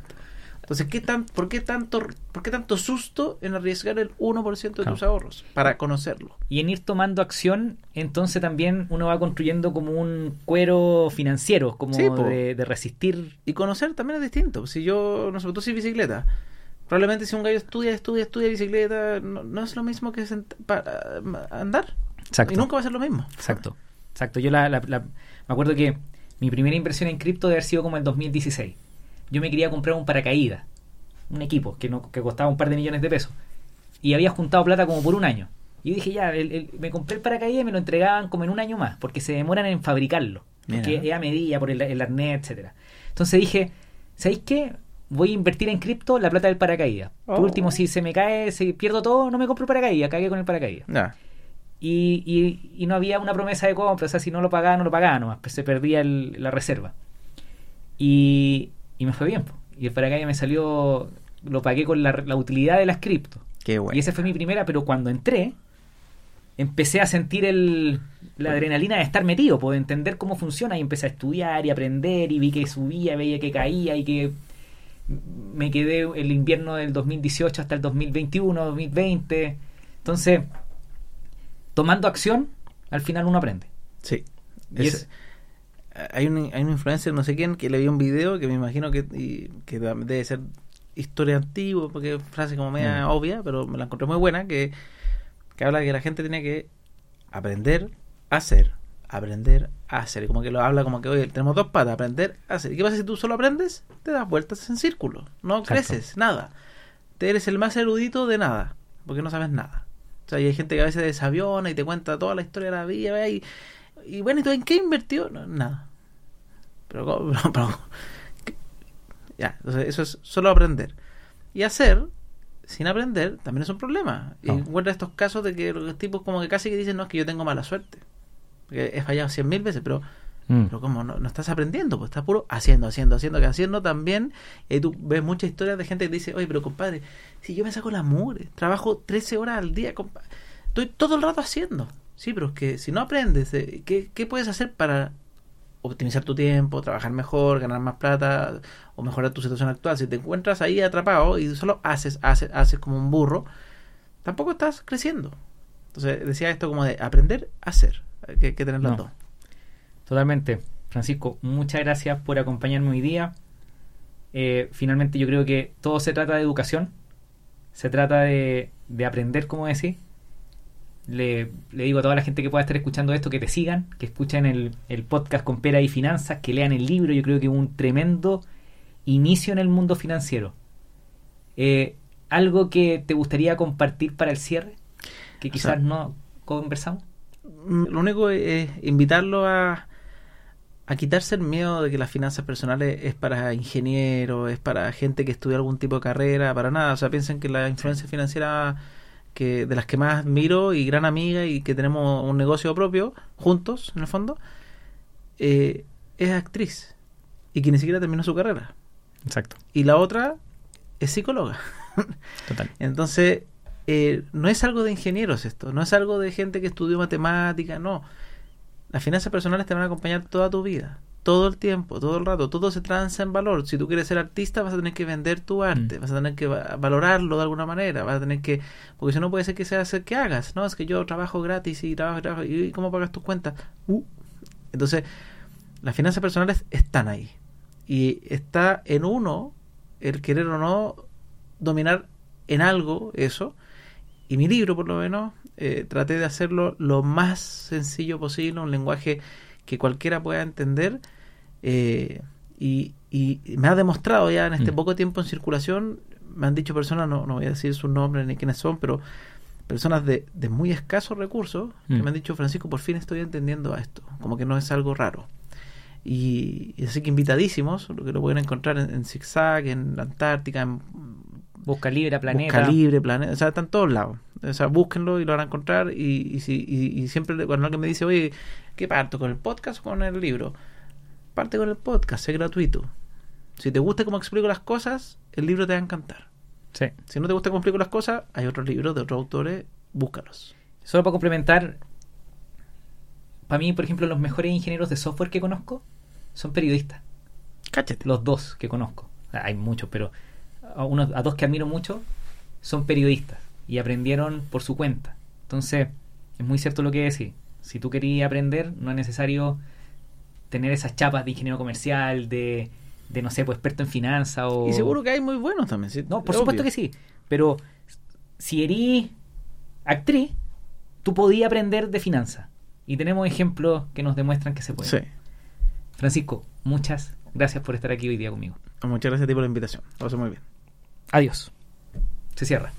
Entonces, ¿qué tan, por, qué tanto, ¿por qué tanto susto en arriesgar el 1% de Claro. tus ahorros? Para conocerlo. Y en ir tomando acción, entonces también uno va construyendo como un cuero financiero, como Sí, de, de resistir. Y conocer también es distinto. Si yo, no sé, tú sí bicicleta. Probablemente si un gallo estudia, estudia, estudia bicicleta, no, no es lo mismo que para andar. Exacto. Y nunca va a ser lo mismo. Exacto. Exacto. Yo la, la- la- me acuerdo que mi primera inversión en cripto debe haber sido como el 2016. Yo me quería comprar un paracaídas, un equipo que, no, que costaba un par de millones de pesos. Y había juntado plata como por un año. Y dije, ya, el- el- me compré el paracaídas y me lo entregaban como en un año más, porque se demoran en fabricarlo. Porque es a medida por el, el arnés, etcétera. Entonces dije, ¿sabéis qué? Voy a invertir en cripto la plata del paracaídas. Por Oh. último, si se me cae, si pierdo todo, no me compro el paracaídas, cagué con el paracaídas. Y, y- y no había una promesa de compra, o sea, si no lo pagaba, no lo pagaba nomás, pues se perdía el- la reserva. Y, y me fue bien, po. y el paracaídas me salió, lo pagué con la, la utilidad de las cripto. Qué bueno. Y esa fue mi primera, pero cuando entré, empecé a sentir el, la adrenalina de estar metido, de entender cómo funciona, y empecé a estudiar y aprender, y vi que subía, veía que caía, y que me quedé el invierno del 2018 hasta el 2021, 2020. Entonces, tomando acción, al final uno aprende. Sí. Y Es- es- hay, un, hay un influencer, no sé quién, que le vio un video que me imagino que, y- que debe ser historia antigua, porque es frase como media Mm. obvia, pero me la encontré muy buena, que, que habla que la gente tiene que aprender a hacer, aprender a hacer, y como que lo habla como que, oye, tenemos dos patas, aprender a hacer. ¿Y qué pasa si tú solo aprendes? Te das vueltas en círculo, no Exacto. creces, nada. Te eres el más erudito de nada, porque no sabes nada. O sea, y hay gente que a veces desaviona y te cuenta toda la historia de la vida, y, y bueno, ¿y tú en qué invirtió? No, nada. Pero, pero- ya, entonces eso es solo aprender. Y hacer, sin aprender, también es un problema. Y No. encuentra estos casos de que los tipos como que casi que dicen, no, es que yo tengo mala suerte. Porque he fallado cien mil veces, pero Mm. pero como no, no estás aprendiendo, pues estás puro haciendo, haciendo, haciendo, que haciendo también. Y ahí tú ves muchas historias de gente que dice, oye, pero compadre, si yo me saco la mugre, trabajo 13 horas al día, compa- estoy todo el rato haciendo. Sí, pero es que si no aprendes, eh, ¿qué, qué puedes hacer para optimizar tu tiempo, trabajar mejor, ganar más plata o mejorar tu situación actual? Si te encuentras ahí atrapado y solo haces, haces, haces como un burro, tampoco estás creciendo. Entonces decía esto como de aprender a hacer, hay que, que tener los No. dos. Totalmente. Francisco, muchas gracias por acompañarme hoy día. Eh, finalmente yo creo que todo se trata de educación, se trata de, de aprender, como decís. Le, le digo a toda la gente que pueda estar escuchando esto que te sigan, que escuchen el, el podcast con Pera y Finanzas, que lean el libro. Yo creo que es un tremendo inicio en el mundo financiero. Eh, ¿Algo que te gustaría compartir para el cierre? Que quizás no conversamos. Mm, lo único es invitarlo a, a quitarse el miedo de que las finanzas personales es para ingenieros, es para gente que estudia algún tipo de carrera, para nada. O sea, piensen que la influencia financiera que de las que más admiro y gran amiga y que tenemos un negocio propio juntos, en el fondo, eh, es actriz y que ni siquiera terminó su carrera. Exacto. Y la otra es psicóloga. Total. Entonces, eh, no es algo de ingenieros esto, no es algo de gente que estudió matemática, no. Las finanzas personales te van a acompañar toda tu vida, todo el tiempo, todo el rato, todo se transa en valor. Si tú quieres ser artista, vas a tener que vender tu arte, Mm. vas a tener que va- valorarlo de alguna manera, vas a tener que, porque si no puede ser que sea hacer que hagas, no, es que yo trabajo gratis y trabajo, y trabajo, y cómo pagas tus cuentas. Uh. Entonces, las finanzas personales están ahí y está en uno el querer o no dominar en algo eso. Y mi libro, por lo menos, eh, traté de hacerlo lo más sencillo posible, un lenguaje que cualquiera pueda entender. eh, y, y me ha demostrado ya en este Mm. poco tiempo en circulación, me han dicho personas, no, no voy a decir sus nombres ni quiénes son, pero personas de, de muy escasos recursos que Mm. me han dicho, Francisco, por fin estoy entendiendo a esto, como que no es algo raro. Y, y así que invitadísimos, lo que lo pueden encontrar en, en Zigzag, en la Antártica, en Busca Libre, Planeta. Busca Libre, Planeta, o sea, están en todos lados. O sea, búsquenlo y lo van a encontrar. Y, y, si, y, y siempre cuando alguien me dice, oye, ¿qué parto? ¿Con el podcast o con el libro? Parte con el podcast, es gratuito. Si te gusta cómo explico las cosas, el libro te va a encantar. Sí. Si no te gusta cómo explico las cosas, hay otros libros de otros autores, búscalos. Solo para complementar, para mí, por ejemplo, los mejores ingenieros de software que conozco son periodistas. Cáchate. Los dos que conozco. Hay muchos, pero a, dos que admiro mucho son periodistas y aprendieron por su cuenta. Entonces, es muy cierto lo que decís. Si tú querías aprender, no es necesario tener esas chapas de ingeniero comercial, de, de no sé, pues experto en finanzas o... Y seguro que hay muy buenos también. ¿sí? No, por Obvio. supuesto que sí. Pero si eres actriz, tú podías aprender de finanzas. Y tenemos ejemplos que nos demuestran que se puede. Sí. Francisco, muchas gracias por estar aquí hoy día conmigo. Muchas gracias a ti por la invitación. Lo muy bien. Adiós. Se cierra.